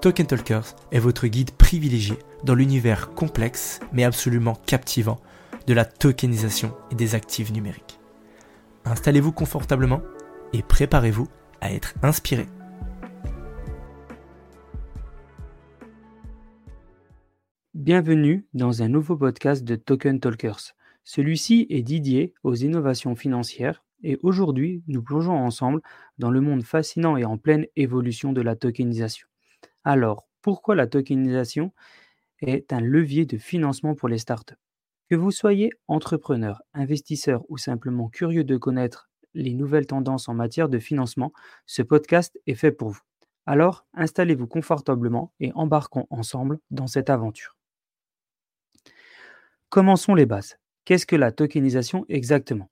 Token Talkers est votre guide privilégié dans l'univers complexe mais absolument captivant de la tokenisation et des actifs numériques. Installez-vous confortablement et préparez-vous à être inspiré. Bienvenue dans un nouveau podcast de Token Talkers. Celui-ci est dédié aux innovations financières et aujourd'hui nous plongeons ensemble dans le monde fascinant et en pleine évolution de la tokenisation. Alors, pourquoi la tokenisation est un levier de financement pour les startups? Que vous soyez entrepreneur, investisseur ou simplement curieux de connaître les nouvelles tendances en matière de financement, ce podcast est fait pour vous. Alors, installez-vous confortablement et embarquons ensemble dans cette aventure. Commençons les bases. Qu'est-ce que la tokenisation exactement?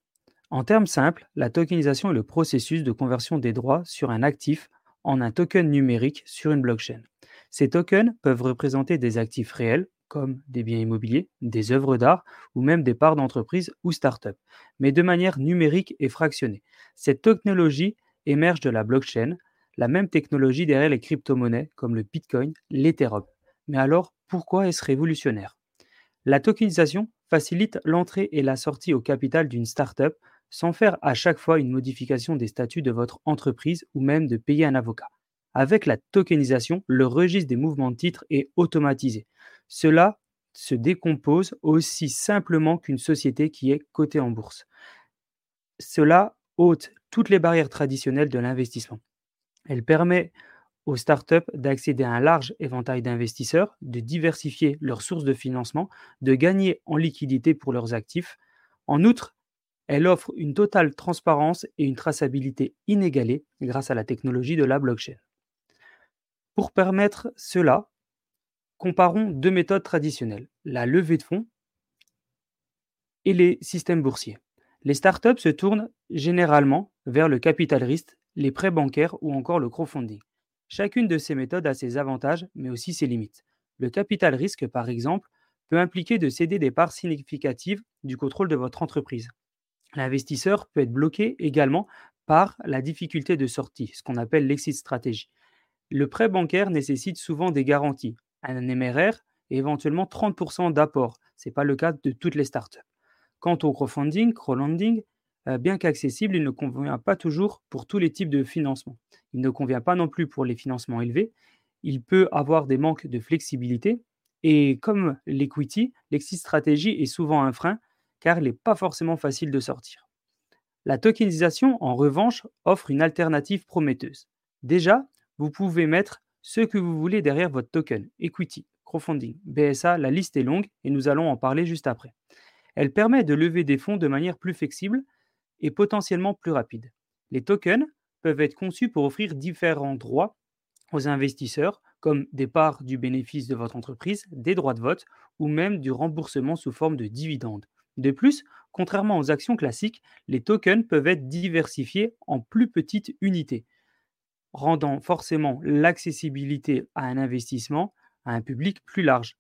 En termes simples, la tokenisation est le processus de conversion des droits sur un actif en un token numérique sur une blockchain. Ces tokens peuvent représenter des actifs réels, comme des biens immobiliers, des œuvres d'art ou même des parts d'entreprise ou start-up, mais de manière numérique et fractionnée. Cette technologie émerge de la blockchain, la même technologie derrière les crypto-monnaies comme le Bitcoin, l'Ethereum. Mais alors, pourquoi est-ce révolutionnaire? La tokenisation facilite l'entrée et la sortie au capital d'une start-up sans faire à chaque fois une modification des statuts de votre entreprise ou même de payer un avocat. Avec la tokenisation, le registre des mouvements de titres est automatisé. Cela se décompose aussi simplement qu'une société qui est cotée en bourse. Cela ôte toutes les barrières traditionnelles de l'investissement. Elle permet aux startups d'accéder à un large éventail d'investisseurs, de diversifier leurs sources de financement, de gagner en liquidité pour leurs actifs. En outre, elle offre une totale transparence et une traçabilité inégalée grâce à la technologie de la blockchain. Pour permettre cela, comparons deux méthodes traditionnelles, la levée de fonds et les systèmes boursiers. Les startups se tournent généralement vers le capital risque, les prêts bancaires ou encore le crowdfunding. Chacune de ces méthodes a ses avantages, mais aussi ses limites. Le capital risque, par exemple, peut impliquer de céder des parts significatives du contrôle de votre entreprise. L'investisseur peut être bloqué également par la difficulté de sortie, ce qu'on appelle l'exit stratégie. Le prêt bancaire nécessite souvent des garanties, un MRR et éventuellement 30% d'apport. Ce n'est pas le cas de toutes les startups. Quant au crowdfunding, crowdlending, euh, bien qu'accessible, il ne convient pas toujours pour tous les types de financement. Il ne convient pas non plus pour les financements élevés. Il peut avoir des manques de flexibilité. Et comme l'equity, l'exit stratégie est souvent un frein car il n'est pas forcément facile de sortir. La tokenisation, en revanche, offre une alternative prometteuse. Déjà, vous pouvez mettre ce que vous voulez derrière votre token, equity, crowdfunding, BSA, la liste est longue et nous allons en parler juste après. Elle permet de lever des fonds de manière plus flexible et potentiellement plus rapide. Les tokens peuvent être conçus pour offrir différents droits aux investisseurs, comme des parts du bénéfice de votre entreprise, des droits de vote ou même du remboursement sous forme de dividendes. De plus, contrairement aux actions classiques, les tokens peuvent être diversifiés en plus petites unités, rendant forcément l'accessibilité à un investissement à un public plus large.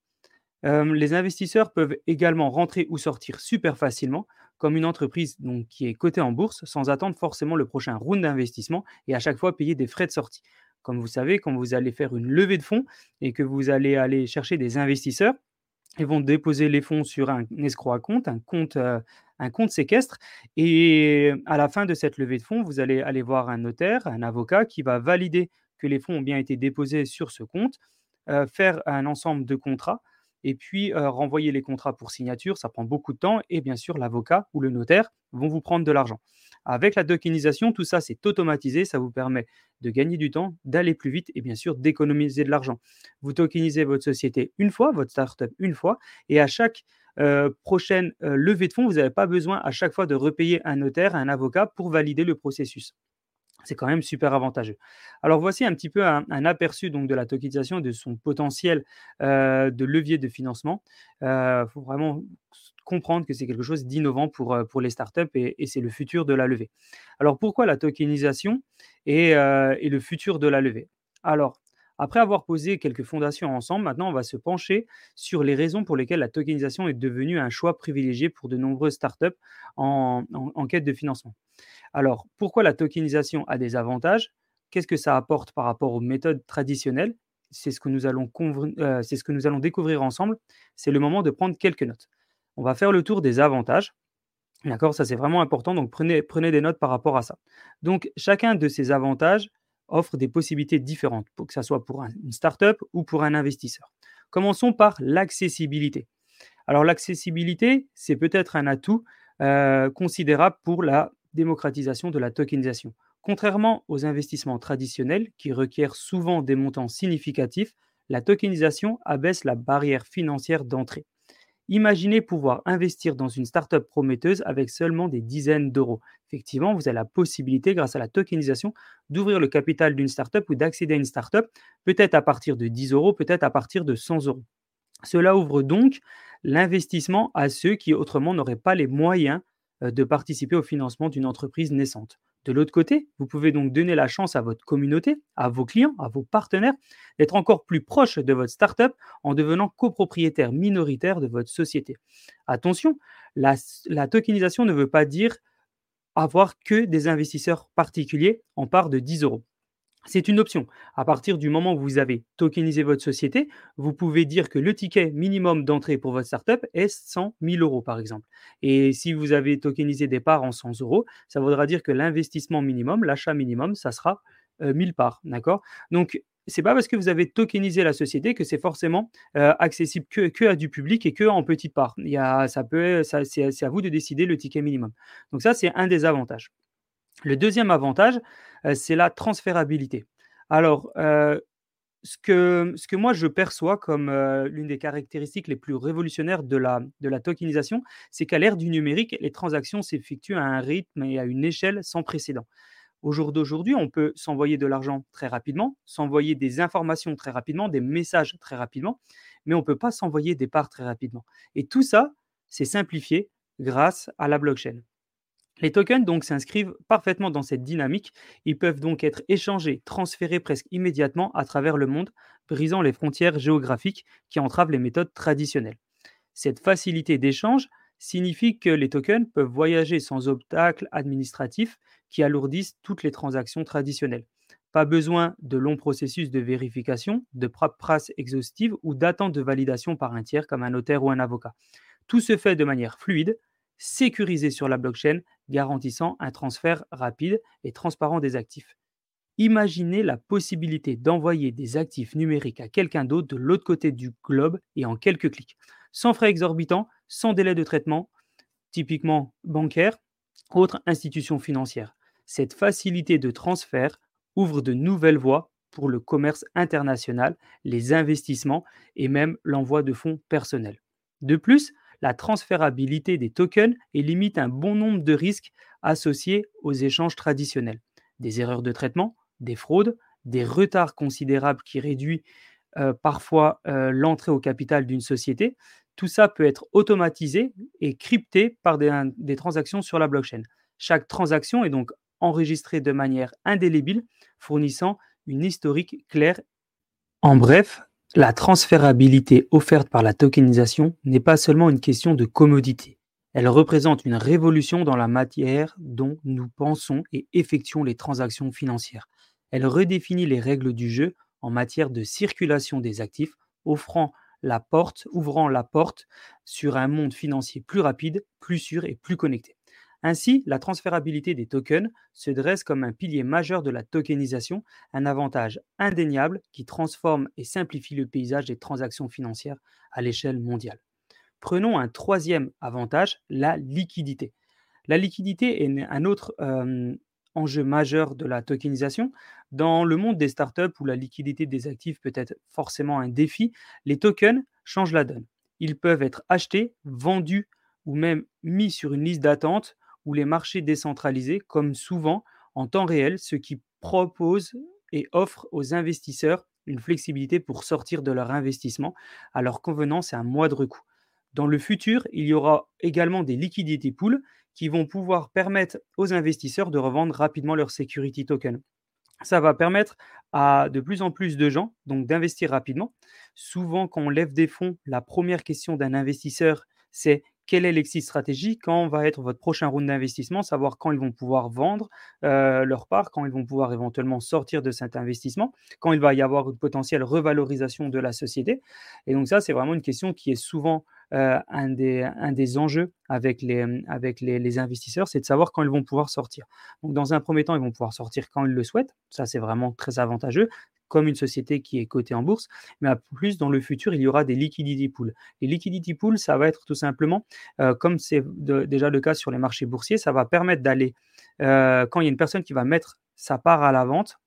Euh, les investisseurs peuvent également rentrer ou sortir super facilement, comme une entreprise qui est cotée en bourse, sans attendre forcément le prochain round d'investissement et à chaque fois payer des frais de sortie. Comme vous savez, quand vous allez faire une levée de fonds et que vous allez aller chercher des investisseurs, ils vont déposer les fonds sur un escroc à compte, un compte, euh, un compte séquestre. Et à la fin de cette levée de fonds, vous allez aller voir un notaire, un avocat qui va valider que les fonds ont bien été déposés sur ce compte. faire un ensemble de contrats et puis renvoyer les contrats pour signature. Ça prend beaucoup de temps et bien sûr, l'avocat ou le notaire vont vous prendre de l'argent. Avec la tokenisation, tout ça, c'est automatisé. Ça vous permet de gagner du temps, d'aller plus vite et bien sûr d'économiser de l'argent. Vous tokenisez votre société une fois, votre startup une fois, et à chaque prochaine levée de fonds, vous n'avez pas besoin à chaque fois de repayer un notaire, un avocat pour valider le processus. C'est quand même super avantageux. Alors voici un petit peu un, aperçu donc de la tokenisation, de son potentiel de levier de financement. Il faut vraiment comprendre que c'est quelque chose d'innovant pour, pour les startups et, et c'est le futur de la levée. Alors pourquoi la tokenisation et, et le futur de la levée? Alors, après avoir posé quelques fondations ensemble, maintenant on va se pencher sur les raisons pour lesquelles la tokenisation est devenue un choix privilégié pour de nombreuses startups en, quête de financement. Alors, pourquoi la tokenisation a des avantages? Qu'est-ce que ça apporte par rapport aux méthodes traditionnelles? C'est ce, que nous allons euh, c'est ce que nous allons découvrir ensemble. C'est le moment de prendre quelques notes. On va faire le tour des avantages. D'accord? Ça, c'est vraiment important. Donc, prenez, des notes par rapport à ça. Donc, chacun de ces avantages offre des possibilités différentes, pour que ce soit pour une startup ou pour un investisseur. Commençons par l'accessibilité. Alors l'accessibilité, c'est peut-être un atout euh, considérable pour la démocratisation de la tokenisation. Contrairement aux investissements traditionnels qui requièrent souvent des montants significatifs, la tokenisation abaisse la barrière financière d'entrée. Imaginez pouvoir investir dans une startup prometteuse avec seulement des dizaines d'euros. Effectivement, vous avez la possibilité, grâce à la tokenisation, d'ouvrir le capital d'une startup ou d'accéder à une startup, peut-être à partir de 10 euros, peut-être à partir de 100 euros. Cela ouvre donc l'investissement à ceux qui autrement n'auraient pas les moyens de participer au financement d'une entreprise naissante. De l'autre côté, vous pouvez donc donner la chance à votre communauté, à vos clients, à vos partenaires, d'être encore plus proches de votre startup en devenant copropriétaire minoritaire de votre société. Attention, la, la tokenisation ne veut pas dire avoir que des investisseurs particuliers en part de 10 euros. C'est une option. À partir du moment où vous avez tokenisé votre société, vous pouvez dire que le ticket minimum d'entrée pour votre startup est 100 000 euros, par exemple. Et si vous avez tokenisé des parts en 100 euros, ça voudra dire que l'investissement minimum, l'achat minimum, ça sera 1000 parts. D'accord? Donc, c'est pas parce que vous avez tokenisé la société que c'est forcément accessible que, à du public et que en ça peut, ça, c'est à vous de décider le ticket minimum. Donc ça, c'est un des avantages. Le deuxième avantage, c'est la transférabilité. Alors, ce, que, ce que moi je perçois comme l'une des caractéristiques les plus révolutionnaires de la tokenisation, c'est qu'à l'ère du numérique, les transactions s'effectuent à un rythme et à une échelle sans précédent. Au jour d'aujourd'hui, on peut s'envoyer de l'argent très rapidement, s'envoyer des informations très rapidement, des messages très rapidement, mais on ne peut pas s'envoyer des parts très rapidement. Et tout ça, c'est simplifié grâce à la blockchain. Les tokens donc s'inscrivent parfaitement dans cette dynamique. Ils peuvent donc être échangés, transférés presque immédiatement à travers le monde, brisant les frontières géographiques qui entravent les méthodes traditionnelles. Cette facilité d'échange signifie que les tokens peuvent voyager sans obstacles administratifs qui alourdissent toutes les transactions traditionnelles. Pas besoin de longs processus de vérification, de paperasse exhaustive ou d'attente de validation par un tiers comme un notaire ou un avocat. Tout se fait de manière fluide, sécurisé sur la blockchain, garantissant un transfert rapide et transparent des actifs. Imaginez la possibilité d'envoyer des actifs numériques à quelqu'un d'autre de l'autre côté du globe et en quelques clics, sans frais exorbitants, sans délai de traitement, typiquement bancaire, autre institution financière. Cette facilité de transfert ouvre de nouvelles voies pour le commerce international, les investissements et même l'envoi de fonds personnels. De plus, la transférabilité des tokens et limite un bon nombre de risques associés aux échanges traditionnels. Des erreurs de traitement, des fraudes, des retards considérables qui réduisent euh, parfois euh, l'entrée au capital d'une société. Tout ça peut être automatisé et crypté par des, des transactions sur la blockchain. Chaque transaction est donc enregistrée de manière indélébile, fournissant une historique claire. En bref, la transférabilité offerte par la tokenisation n'est pas seulement une question de commodité. Elle représente une révolution dans la matière dont nous pensons et effectuons les transactions financières. Elle redéfinit les règles du jeu en matière de circulation des actifs, offrant la porte, ouvrant la porte sur un monde financier plus rapide, plus sûr et plus connecté. Ainsi, la transférabilité des tokens se dresse comme un pilier majeur de la tokenisation, un avantage indéniable qui transforme et simplifie le paysage des transactions financières à l'échelle mondiale. Prenons un troisième avantage, la liquidité. La liquidité est un autre euh, enjeu majeur de la tokenisation. Dans le monde des startups où la liquidité des actifs peut être forcément un défi, les tokens changent la donne. Ils peuvent être achetés, vendus ou même mis sur une liste d'attente ou les marchés décentralisés, comme souvent en temps réel, ce qui propose et offre aux investisseurs une flexibilité pour sortir de leur investissement à leur convenance et à moindre coût. Dans le futur, il y aura également des liquidités pools qui vont pouvoir permettre aux investisseurs de revendre rapidement leur security token. Ça va permettre à de plus en plus de gens donc d'investir rapidement. Souvent, quand on lève des fonds, la première question d'un investisseur, c'est quel est l'exit stratégique, quand va être votre prochain round d'investissement, savoir quand ils vont pouvoir vendre euh, leur part, quand ils vont pouvoir éventuellement sortir de cet investissement, quand il va y avoir une potentielle revalorisation de la société. Et donc ça, c'est vraiment une question qui est souvent euh, un, des, un des enjeux avec les, avec les investisseurs, c'est de savoir quand ils vont pouvoir sortir. Donc dans un premier temps, ils vont pouvoir sortir quand ils le souhaitent. Ça, c'est vraiment très avantageux comme une société qui est cotée en bourse, mais à plus dans le futur, il y aura des liquidity pools. Les liquidity pools, ça va être tout simplement, euh, comme c'est déjà le cas sur les marchés boursiers, ça va permettre d'aller, euh, quand il y a une personne qui va mettre sa part à la vente,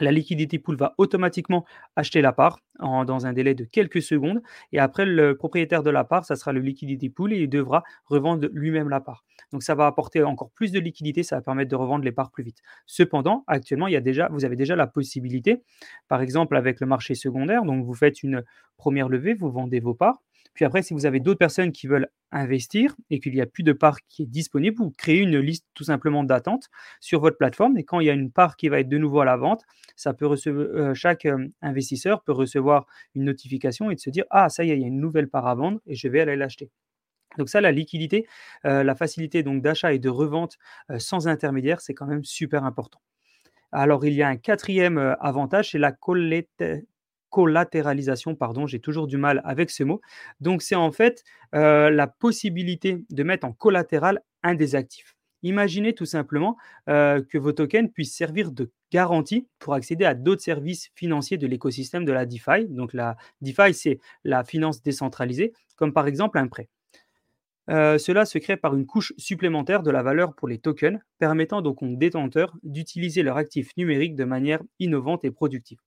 la liquidity pool va automatiquement acheter la part dans un délai de quelques secondes. Et après, le propriétaire de la part, ça sera le liquidity pool et il devra revendre lui-même la part. Donc, ça va apporter encore plus de liquidité, ça va permettre de revendre les parts plus vite. Cependant, actuellement, vous avez déjà la possibilité, par exemple avec le marché secondaire, donc vous faites une première levée, vous vendez vos parts. Puis après, si vous avez d'autres personnes qui veulent investir et qu'il n'y a plus de part qui est disponible, vous créez une liste tout simplement d'attente sur votre plateforme. Et quand il y a une part qui va être de nouveau à la vente, ça peut recevoir, euh, chaque euh, investisseur peut recevoir une notification et de se dire Ah, ça y est, il y a une nouvelle part à vendre et je vais aller l'acheter. Donc ça, la liquidité, euh, la facilité donc d'achat et de revente sans intermédiaire, c'est quand même super important. Alors il y a un quatrième avantage, c'est la collatéralisation, pardon, j'ai toujours du mal avec ce mot. Donc c'est en fait euh, la possibilité de mettre en collatéral un des actifs. Imaginez tout simplement euh, que vos tokens puissent servir de garantie pour accéder à d'autres services financiers de l'écosystème de la DeFi. Donc la DeFi, c'est la finance décentralisée, comme par exemple un prêt. Euh, cela se crée par une couche supplémentaire de la valeur pour les tokens, permettant donc aux détenteurs d'utiliser leur actif numérique de manière innovante et productive.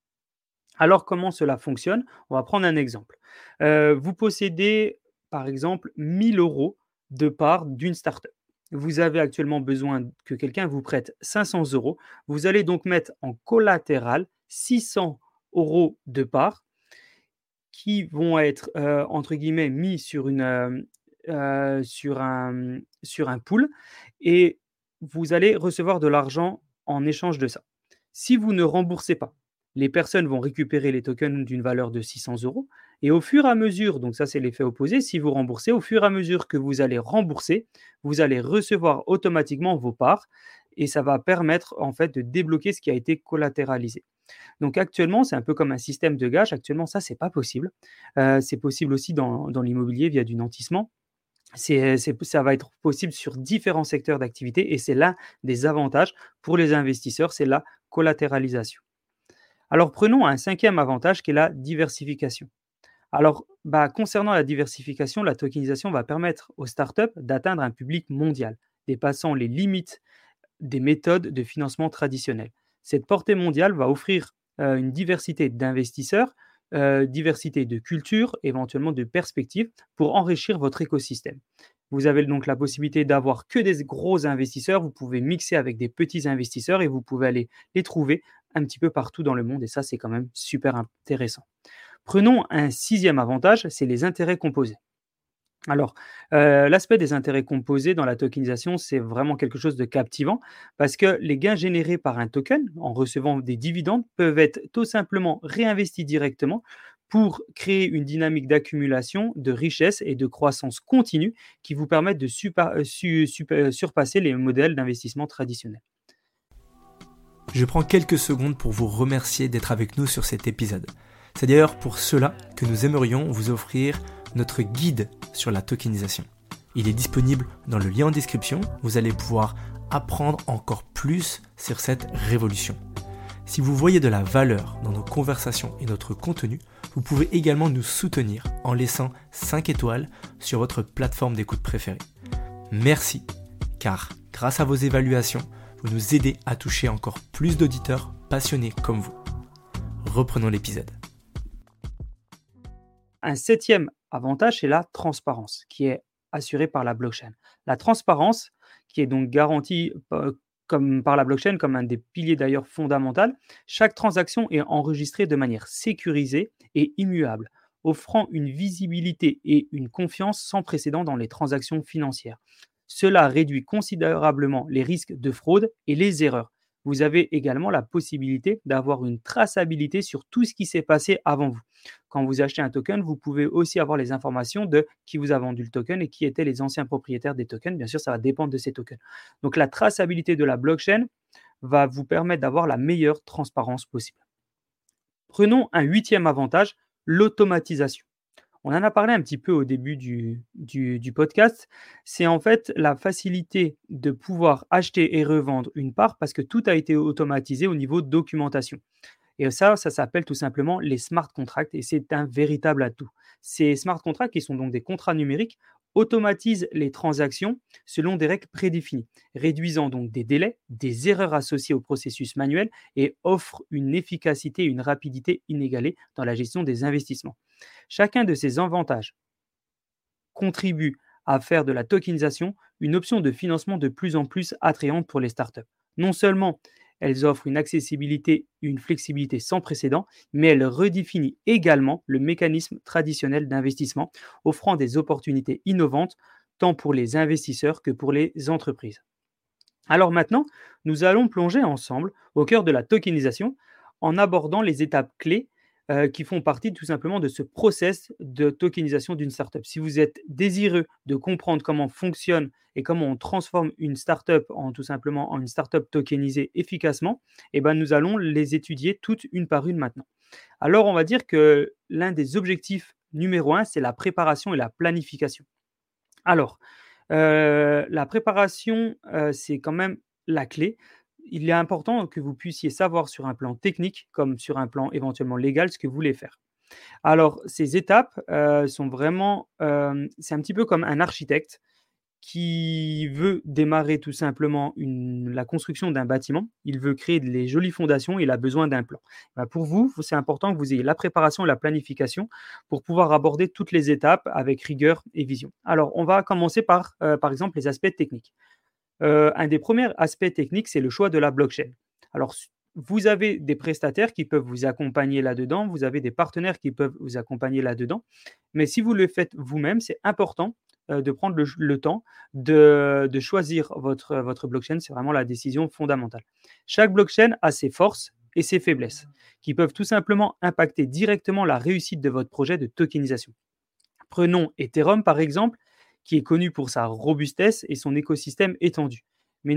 Alors, comment cela fonctionne? On va prendre un exemple. Euh, vous possédez, par exemple, 1000 euros de part d'une startup. Vous avez actuellement besoin que quelqu'un vous prête 500 euros. Vous allez donc mettre en collatéral 600 euros de part qui vont être, euh, entre guillemets, mis euh, sur un pool et vous allez recevoir de l'argent en échange de ça. Si vous ne remboursez pas, les personnes vont récupérer les tokens d'une valeur de 600 euros. Et au fur et à mesure, donc ça c'est l'effet opposé, si vous remboursez, au fur et à mesure que vous allez rembourser, vous allez recevoir automatiquement vos parts et ça va permettre en fait de débloquer ce qui a été collatéralisé. Donc actuellement, c'est un peu comme un système de gage. Actuellement, ça, c'est pas possible. Euh, c'est possible aussi dans, l'immobilier via du nantissement. C'est, ça va être possible sur différents secteurs d'activité et c'est l'un des avantages pour les investisseurs, c'est la collatéralisation. Alors prenons un cinquième avantage qui est la diversification. Alors, bah, concernant la diversification, la tokenisation va permettre aux startups d'atteindre un public mondial, dépassant les limites des méthodes de financement traditionnelles. Cette portée mondiale va offrir euh, une diversité d'investisseurs, euh, diversité de cultures, éventuellement de perspectives, pour enrichir votre écosystème. Vous avez donc la possibilité d'avoir que des gros investisseurs, vous pouvez mixer avec des petits investisseurs et vous pouvez aller les trouver un petit peu partout dans le monde et ça, c'est quand même super intéressant. Prenons un sixième avantage, c'est les intérêts composés. Alors, euh, l'aspect des intérêts composés dans la tokenisation, c'est vraiment quelque chose de captivant parce que les gains générés par un token en recevant des dividendes peuvent être tout simplement réinvestis directement pour créer une dynamique d'accumulation, de richesse et de croissance continue qui vous permettent de euh, surpasser les modèles d'investissement traditionnels. Je prends quelques secondes pour vous remercier d'être avec nous sur cet épisode. C'est d'ailleurs pour cela que nous aimerions vous offrir notre guide sur la tokenisation. Il est disponible dans le lien en description, vous allez pouvoir apprendre encore plus sur cette révolution. Si vous voyez de la valeur dans nos conversations et notre contenu, vous pouvez également nous soutenir en laissant 5 étoiles sur votre plateforme d'écoute préférée. Merci, car grâce à vos évaluations, nous aidez à toucher encore plus d'auditeurs passionnés comme vous. Reprenons l'épisode. Un septième avantage, c'est la transparence, qui est assurée par la blockchain. La transparence, qui est donc garantie euh, comme par la blockchain comme un des piliers d'ailleurs fondamental, chaque transaction est enregistrée de manière sécurisée et immuable, offrant une visibilité et une confiance sans précédent dans les transactions financières. Cela réduit considérablement les risques de fraude et les erreurs. Vous avez également la possibilité d'avoir une traçabilité sur tout ce qui s'est passé avant vous. Quand vous achetez un token, vous pouvez aussi avoir les informations de qui vous a vendu le token et qui étaient les anciens propriétaires des tokens. Bien sûr, ça va dépendre de ces tokens. Donc la traçabilité de la blockchain va vous permettre d'avoir la meilleure transparence possible. Prenons un huitième avantage, l'automatisation. On en a parlé un petit peu au début du, podcast. C'est en fait la facilité de pouvoir acheter et revendre une part parce que tout a été automatisé au niveau de documentation. Et ça, ça s'appelle tout simplement les smart contracts et c'est un véritable atout. Ces smart contracts, qui sont donc des contrats numériques, automatisent les transactions selon des règles prédéfinies, réduisant donc des délais, des erreurs associées au processus manuel et offrent une efficacité et une rapidité inégalées dans la gestion des investissements. Chacun de ces avantages contribue à faire de la tokenisation une option de financement de plus en plus attrayante pour les startups. Non seulement elles offrent une accessibilité, une flexibilité sans précédent, mais elles redéfinissent également le mécanisme traditionnel d'investissement, offrant des opportunités innovantes tant pour les investisseurs que pour les entreprises. Alors maintenant, nous allons plonger ensemble au cœur de la tokenisation en abordant les étapes clés euh, qui font partie tout simplement de ce process de tokenisation d'une startup. Si vous êtes désireux de comprendre comment fonctionne et comment on transforme une startup en tout simplement en une startup tokenisée efficacement, eh ben, nous allons les étudier toutes une par une maintenant. Alors, on va dire que l'un des objectifs numéro un, c'est la préparation et la planification. Alors, euh, la préparation, euh, c'est quand même la clé il est important que vous puissiez savoir sur un plan technique comme sur un plan éventuellement légal ce que vous voulez faire. Alors, ces étapes euh, sont vraiment, euh, c'est un petit peu comme un architecte qui veut démarrer tout simplement la construction d'un bâtiment, il veut créer des jolies fondations, il a besoin d'un plan. Bah, pour vous, c'est important que vous ayez la préparation et la planification pour pouvoir aborder toutes les étapes avec rigueur et vision. Alors, on va commencer par, euh, par exemple, les aspects techniques. Euh, un des premiers aspects techniques, c'est le choix de la blockchain. Alors, vous avez des prestataires qui peuvent vous accompagner là-dedans, vous avez des partenaires qui peuvent vous accompagner là-dedans, mais si vous le faites vous-même, c'est important euh, de prendre le, temps de, choisir votre, votre blockchain. C'est vraiment la décision fondamentale. Chaque blockchain a ses forces et ses faiblesses qui peuvent tout simplement impacter directement la réussite de votre projet de tokenisation. Prenons Ethereum par exemple qui est connu pour sa robustesse et son écosystème étendu. Mais,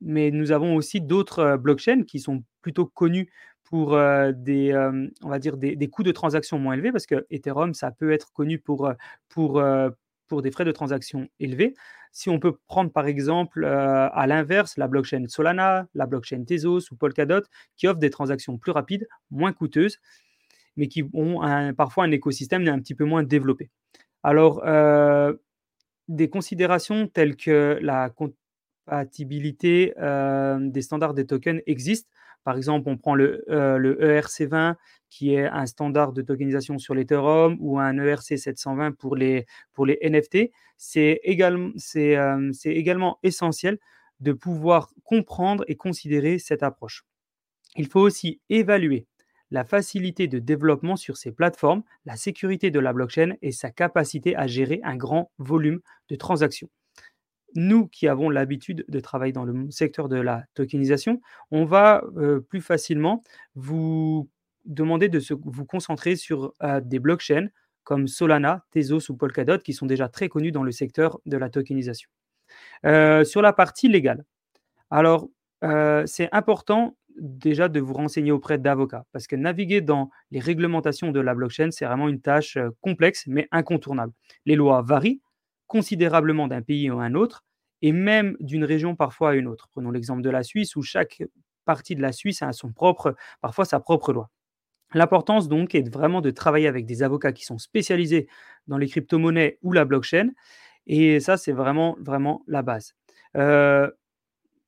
mais nous avons aussi d'autres euh, blockchains qui sont plutôt connus pour euh, des, euh, on va dire des, coûts de transaction moins élevés, parce que Ethereum, ça peut être connu pour, pour, pour des frais de transaction élevés. Si on peut prendre par exemple à l'inverse la blockchain Solana, la blockchain Tezos ou Polkadot, qui offrent des transactions plus rapides, moins coûteuses, mais qui ont parfois un écosystème un petit peu moins développé. Alors, des considérations telles que la compatibilité euh, des standards des tokens existent. Par exemple, on prend le, ERC20 euh, e qui est un standard de tokenisation sur l'Ethereum ou un ERC720 pour les, pour les NFT. Euh, c'est également essentiel de pouvoir comprendre et considérer cette approche. Il faut aussi évaluer la facilité de développement sur ces plateformes, la sécurité de la blockchain et sa capacité à gérer un grand volume de transactions. Nous qui avons l'habitude de travailler dans le secteur de la tokenisation, on va euh, plus facilement vous demander de vous concentrer sur euh, des blockchains comme Solana, Tezos ou Polkadot qui sont déjà très connus dans le secteur de la tokenisation. Euh, sur la partie légale, alors c'est important déjà de vous renseigner auprès d'avocats. Parce que naviguer dans les réglementations de la blockchain, c'est vraiment une tâche euh, complexe, mais incontournable. Les lois varient considérablement d'un pays à un autre et même d'une région parfois à une autre. Prenons l'exemple de la Suisse où chaque partie de la Suisse a son propre, parfois sa propre loi. L'importance donc est vraiment de travailler avec des avocats qui sont spécialisés dans les crypto-monnaies ou la blockchain. Et ça, c'est vraiment, vraiment la base. Euh,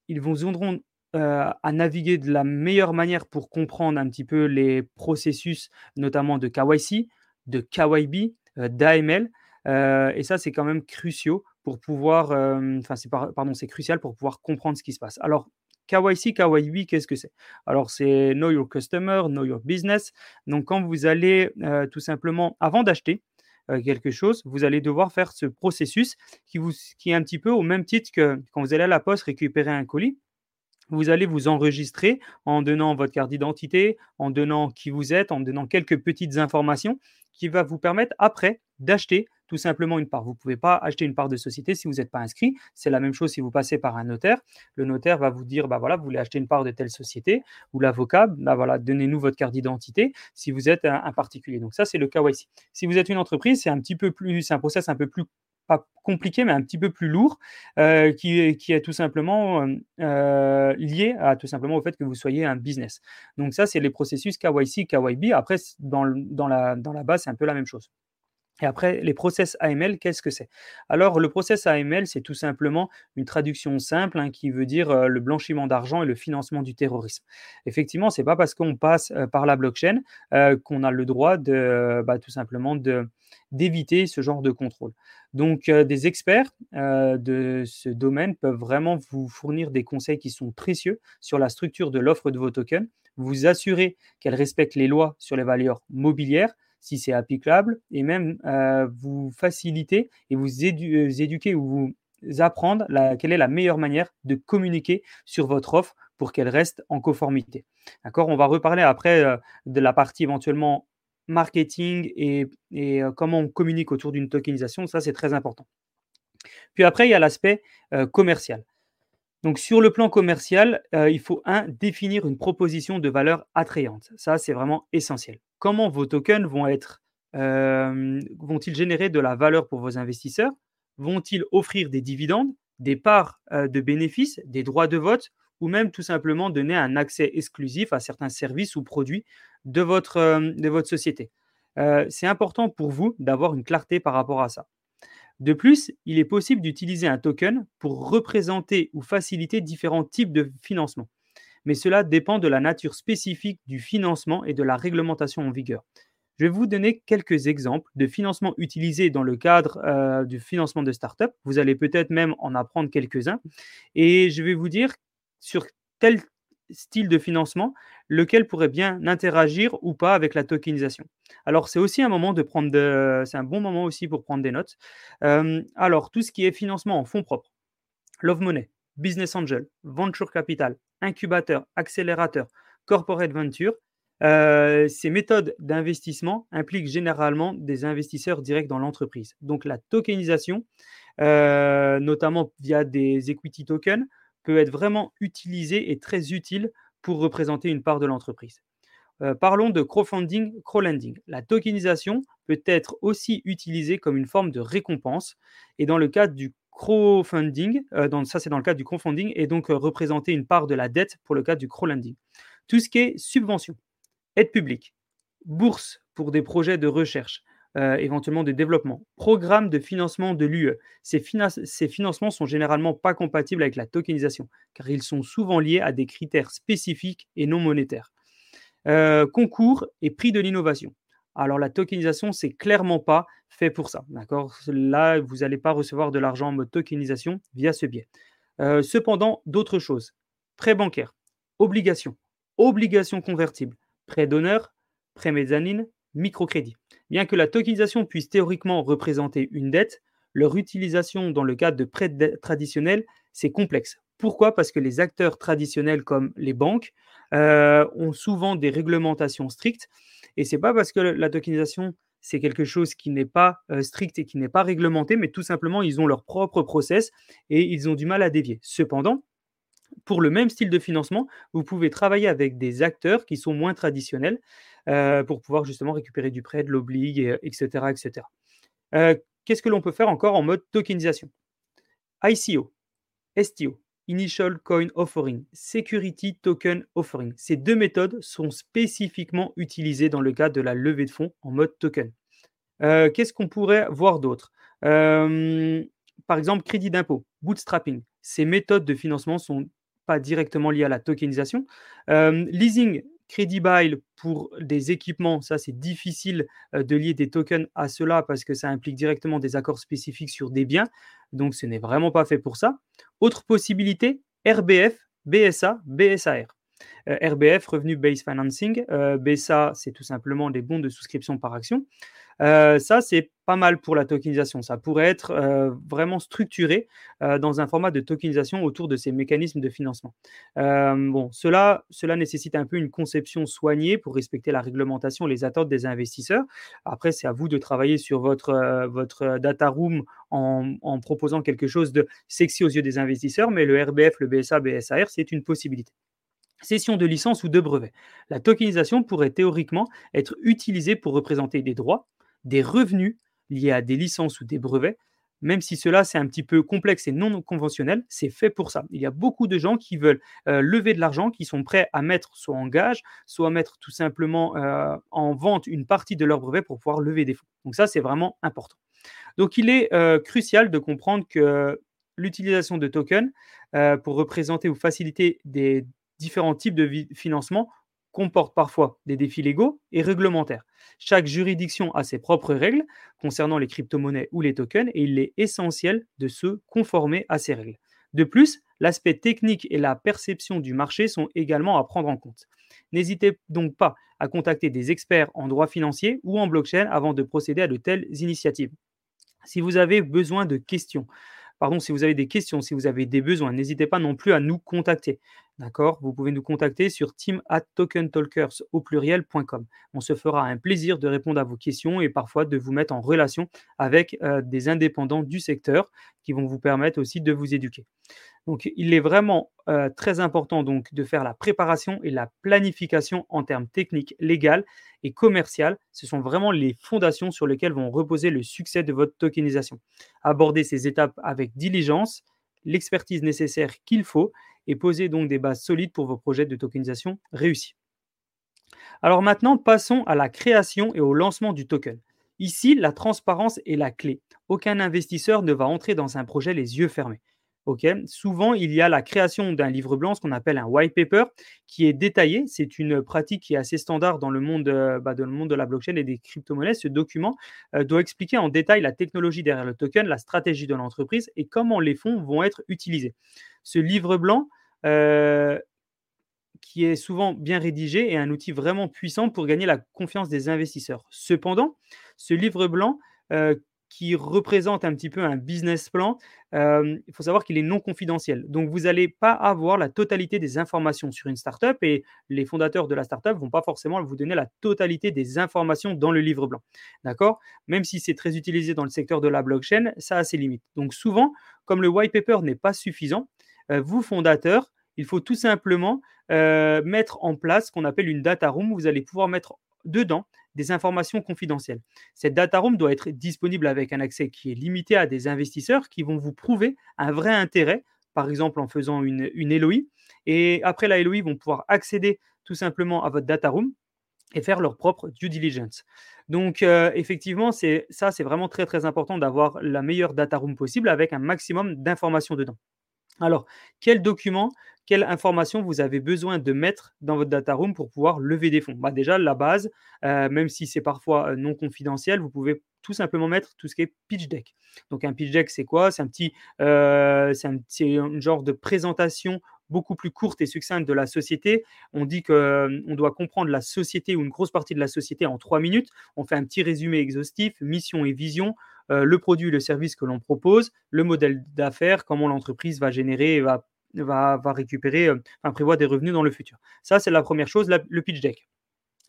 ils vous aideront euh, à naviguer de la meilleure manière pour comprendre un petit peu les processus, notamment de KYC, de KYB, euh, d'AML. et ça, c'est quand même crucial pour pouvoir, enfin, c'est pardon, c'est crucial pour pouvoir comprendre ce qui se passe. Alors, KYC, KYB, qu'est-ce que c'est? Alors, c'est Know Your Customer, Know Your Business. Donc, quand vous allez euh, tout simplement, avant d'acheter euh, quelque chose, vous allez devoir faire ce processus qui, qui est un petit peu au même titre que quand vous allez à la poste récupérer un colis. Vous allez vous enregistrer en donnant votre carte d'identité, en donnant qui vous êtes, en donnant quelques petites informations qui va vous permettre après d'acheter tout simplement une part. Vous ne pouvez pas acheter une part de société si vous n'êtes pas inscrit. C'est la même chose si vous passez par un notaire. Le notaire va vous dire, bah voilà, vous voulez acheter une part de telle société, ou l'avocat, bah voilà, donnez-nous votre carte d'identité si vous êtes un, particulier. Donc ça, c'est le KYC. Si vous êtes une entreprise, c'est un petit peu plus, un process un peu plus pas compliqué, mais un petit peu plus lourd, euh, qui, est tout simplement euh, euh, lié à tout simplement au fait que vous soyez un business. Donc ça, c'est les processus KYC, KYB. Après, dans, dans, la, dans la base, c'est un peu la même chose. Et après, les process AML, qu'est-ce que c'est? Alors, le process AML, c'est tout simplement une traduction simple hein, qui veut dire le blanchiment d'argent et le financement du terrorisme. Effectivement, ce n'est pas parce qu'on passe par la blockchain qu'on a le droit de, bah, tout simplement d'éviter ce genre de contrôle. Donc, des experts de ce domaine peuvent vraiment vous fournir des conseils qui sont précieux sur la structure de l'offre de vos tokens, vous assurer qu'elle respecte les lois sur les valeurs mobilières, si c'est applicable, et même euh, vous faciliter et vous euh, éduquer ou vous apprendre quelle est la meilleure manière de communiquer sur votre offre pour qu'elle reste en conformité. D'accord? On va reparler après euh, de la partie éventuellement marketing et, comment on communique autour d'une tokenisation. Ça, c'est très important. Puis après, il y a l'aspect commercial. Donc sur le plan commercial, il faut un définir une proposition de valeur attrayante. Ça, c'est vraiment essentiel comment vos tokens vont être, vont-ils générer de la valeur pour vos investisseurs? Vont-ils offrir des dividendes, des parts de bénéfices, des droits de vote ou même tout simplement donner un accès exclusif à certains services ou produits de votre, de votre société? C'est important pour vous d'avoir une clarté par rapport à ça. De plus, il est possible d'utiliser un token pour représenter ou faciliter différents types de financement mais cela dépend de la nature spécifique du financement et de la réglementation en vigueur. Je vais vous donner quelques exemples de financements utilisés dans le cadre euh, du financement de start-up. Vous allez peut-être même en apprendre quelques-uns. Et je vais vous dire sur tel style de financement, lequel pourrait bien interagir ou pas avec la tokenisation. Alors, c'est aussi un moment de prendre c'est un bon moment aussi pour prendre des notes. Euh, alors, tout ce qui est financement en fonds propres, Love Money, Business Angel, Venture Capital, Incubateur, Accélérateur, Corporate Venture, euh, ces méthodes d'investissement impliquent généralement des investisseurs directs dans l'entreprise. Donc la tokenisation, euh, notamment via des equity tokens, peut être vraiment utilisée et très utile pour représenter une part de l'entreprise. Euh, parlons de crowdfunding, crowdlending. La tokenisation peut être aussi utilisée comme une forme de récompense et dans le cadre du crowdfunding, euh, ça c'est dans le cadre du crowdfunding, et donc euh, représenter une part de la dette pour le cadre du crowdlending. Tout ce qui est subvention, aide publique, bourse pour des projets de recherche, euh, éventuellement de développement, programme de financement de l'UE. Ces, ces, financements sont généralement pas compatibles avec la tokenisation, car ils sont souvent liés à des critères spécifiques et non monétaires. concours et prix de l'innovation. Alors la tokenisation, c'est clairement pas fait pour ça. D'accord? Là, vous n'allez pas recevoir de l'argent en mode tokenisation via ce biais. Euh, cependant, d'autres choses. Prêt bancaire, obligation, obligation convertible, prêt d'honneur, prêt mezzanine, microcrédit. Bien que la tokenisation puisse théoriquement représenter une dette, leur utilisation dans le cadre de prêts traditionnels, c'est complexe. Pourquoi? Parce que les acteurs traditionnels comme les banques euh, ont souvent des réglementations strictes et c'est pas parce que la tokenisation c'est quelque chose qui n'est pas euh, strict et qui n'est pas réglementé, mais tout simplement ils ont leur propre process et ils ont du mal à dévier. Cependant, pour le même style de financement, vous pouvez travailler avec des acteurs qui sont moins traditionnels euh, pour pouvoir justement récupérer du prêt, de l'oblig, etc. etc. qu'est-ce que l'on peut faire encore en mode tokenisation? ICO, STO, Initial Coin Offering, Security Token Offering. Ces deux méthodes sont spécifiquement utilisées dans le cadre de la levée de fonds en mode token. Euh, qu'est-ce qu'on pourrait voir d'autre? Euh, Par exemple, crédit d'impôt, bootstrapping. Ces méthodes de financement sont pas directement liées à la tokenisation. Euh, leasing, crédit pour des équipements, ça c'est difficile de lier des tokens à cela parce que ça implique directement des accords spécifiques sur des biens. Donc ce n'est vraiment pas fait pour ça. Autre possibilité, RBF, BSA, BSAR. RBF, Revenu Based Financing. BSA, c'est tout simplement des bons de souscription par action. Euh, ça, c'est pas mal pour la tokenisation. Ça pourrait être euh, vraiment structuré euh, dans un format de tokenisation autour de ces mécanismes de financement. bon, cela, cela nécessite un peu une conception soignée pour respecter la réglementation, les attentes des investisseurs. Après, c'est à vous de travailler sur votre, votre data room en, en proposant quelque chose de sexy aux yeux des investisseurs, mais le RBF, le BSA, BSAR, c'est une possibilité cession de licence ou de brevet. La tokenisation pourrait théoriquement être utilisée pour représenter des droits, des revenus liés à des licences ou des brevets, même si cela c'est un petit peu complexe et non conventionnel, c'est fait pour ça. Il y a beaucoup de gens qui veulent euh, lever de l'argent, qui sont prêts à mettre soit en gage, soit mettre tout simplement euh, en vente une partie de leur brevet pour pouvoir lever des fonds. Donc ça c'est vraiment important. Donc il est euh, crucial de comprendre que l'utilisation de tokens pour représenter ou faciliter des différents types de financement comporte parfois des défis légaux et réglementaires. Chaque juridiction a ses propres règles concernant les crypto-monnaies ou les tokens et il est essentiel de se conformer à ces règles. De plus, l'aspect technique et la perception du marché sont également à prendre en compte. N'hésitez donc pas à contacter des experts en droit financier ou en blockchain avant de procéder à de telles initiatives. Si vous avez besoin de questions, pardon, si vous avez des questions, si vous avez des besoins, n'hésitez pas non plus à nous contacter. D'accord? Vous pouvez nous contacter sur team at tokentalkers au pluriel.com. On se fera un plaisir de répondre à vos questions et parfois de vous mettre en relation avec euh, des indépendants du secteur qui vont vous permettre aussi de vous éduquer. Donc, il est vraiment euh, très important donc de faire la préparation et la planification en termes techniques, légales et commerciales. Ce sont vraiment les fondations sur lesquelles vont reposer le succès de votre tokenisation. Abordez ces étapes avec diligence, l'expertise nécessaire qu'il faut et poser donc des bases solides pour vos projets de tokenisation réussis. Alors maintenant, passons à la création et au lancement du token. Ici, la transparence est la clé. Aucun investisseur ne va entrer dans un projet les yeux fermés. Souvent, il y a la création d'un livre blanc, ce qu'on appelle un white paper, qui est détaillé. C'est une pratique qui est assez standard dans le monde, euh, bah, le monde de la blockchain et des crypto-monnaies. Ce document euh, doit expliquer en détail la technologie derrière le token, la stratégie de l'entreprise et comment les fonds vont être utilisés. Ce livre blanc, euh, qui est souvent bien rédigé, est un outil vraiment puissant pour gagner la confiance des investisseurs. Cependant, ce livre blanc qui représente un petit peu un business plan, il faut savoir qu'il est non confidentiel. Donc, vous n'allez pas avoir la totalité des informations sur une startup et les fondateurs de la startup ne vont pas forcément vous donner la totalité des informations dans le livre blanc. D'accord? Même si c'est très utilisé dans le secteur de la blockchain, ça a ses limites. Donc, souvent, comme le white paper n'est pas suffisant, vous, fondateurs, il faut tout simplement mettre en place ce qu'on appelle une data room où vous allez pouvoir mettre dedans des informations confidentielles. Cette data room doit être disponible avec un accès qui est limité à des investisseurs qui vont vous prouver un vrai intérêt, par exemple en faisant une, une LOI. Et après la LOI, ils vont pouvoir accéder tout simplement à votre data room et faire leur propre due diligence. Donc euh, effectivement, c'est ça, c'est vraiment très très important d'avoir la meilleure data room possible avec un maximum d'informations dedans. Alors, quel document quelle information vous avez besoin de mettre dans votre data room pour pouvoir lever des fonds? Bah Déjà, la base, euh, même si c'est parfois euh, non confidentiel, vous pouvez tout simplement mettre tout ce qui est pitch deck. Donc un pitch deck, c'est quoi? C'est un petit, euh, c'est un, genre de présentation beaucoup plus courte et succincte de la société. On dit qu'on doit comprendre la société ou une grosse partie de la société en trois minutes. On fait un petit résumé exhaustif, mission et vision, le produit, le service que l'on propose, le modèle d'affaires, comment l'entreprise va générer va va, va récupérer, euh, prévoit des revenus dans le futur. Ça, c'est la première chose, le pitch deck.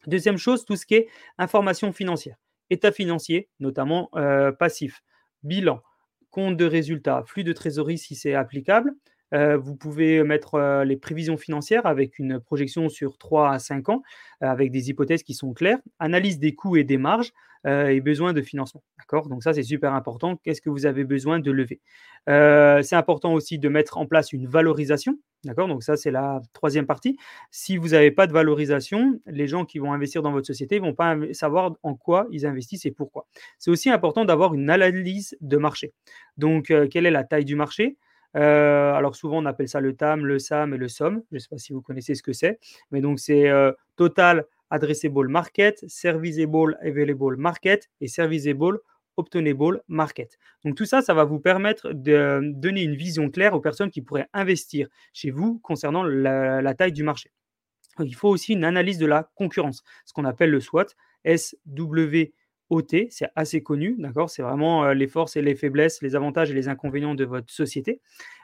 Deuxième chose, tout ce qui est information financière. État financier, notamment euh, passif, bilan, compte de résultats, flux de trésorerie si c'est applicable, Euh, vous pouvez mettre euh, les prévisions financières avec une projection sur 3 à 5 ans, euh, avec des hypothèses qui sont claires, analyse des coûts et des marges et besoin de financement. D'accord? Donc ça, c'est super important. Qu'est-ce que vous avez besoin de lever? C'est important aussi de mettre en place une valorisation. D'accord? Donc ça, c'est la troisième partie. Si vous n'avez pas de valorisation, les gens qui vont investir dans votre société ne vont pas savoir en quoi ils investissent et pourquoi. C'est aussi important d'avoir une analyse de marché. Donc, quelle est la taille du marché? Euh, alors souvent on appelle ça le TAM, le SAM et le SOM. Je ne sais pas si vous connaissez ce que c'est, mais donc c'est euh, Total Addressable Market, Serviceable Available Market et Serviceable Obtainable Market. Donc tout ça, ça va vous permettre de donner une vision claire aux personnes qui pourraient investir chez vous concernant la, taille du marché. il faut aussi une analyse de la concurrence, ce qu'on appelle le SWOT, SW OT, c'est assez connu, d'accord? C'est vraiment euh, les forces et les faiblesses, les avantages et les inconvénients de votre société.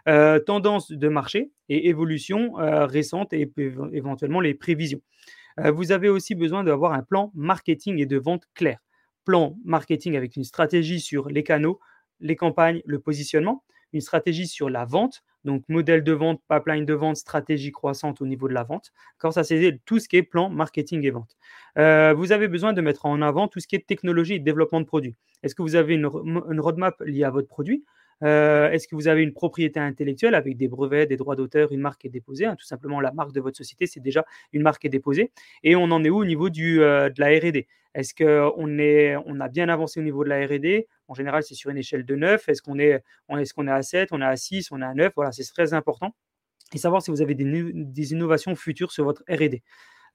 Euh, tendance de marché et évolution euh, récente et éventuellement les prévisions. vous avez aussi besoin d'avoir un plan marketing et de vente clair. Plan marketing avec une stratégie sur les canaux, les campagnes, le positionnement, une stratégie sur la vente, donc modèle de vente, pipeline de vente, stratégie croissante au niveau de la vente. Quand ça, c'est tout ce qui est plan marketing et vente. Euh, vous avez besoin de mettre en avant tout ce qui est technologie et développement de produits. Est-ce que vous avez une, roadmap liée à votre produit? Euh, Est-ce que vous avez une propriété intellectuelle avec des brevets, des droits d'auteur, une marque est déposée hein? Tout simplement, la marque de votre société, c'est déjà une marque est déposée. Et on en est où au niveau euh, de la R&D Est-ce qu'on est, on a bien avancé au niveau de la R&D En général, c'est sur une échelle de 9. Est-ce qu'on est, est, qu'on est à 7, on est à 6, on est à 9 Voilà, c'est très important. Et savoir si vous avez des, innovations futures sur votre R&D.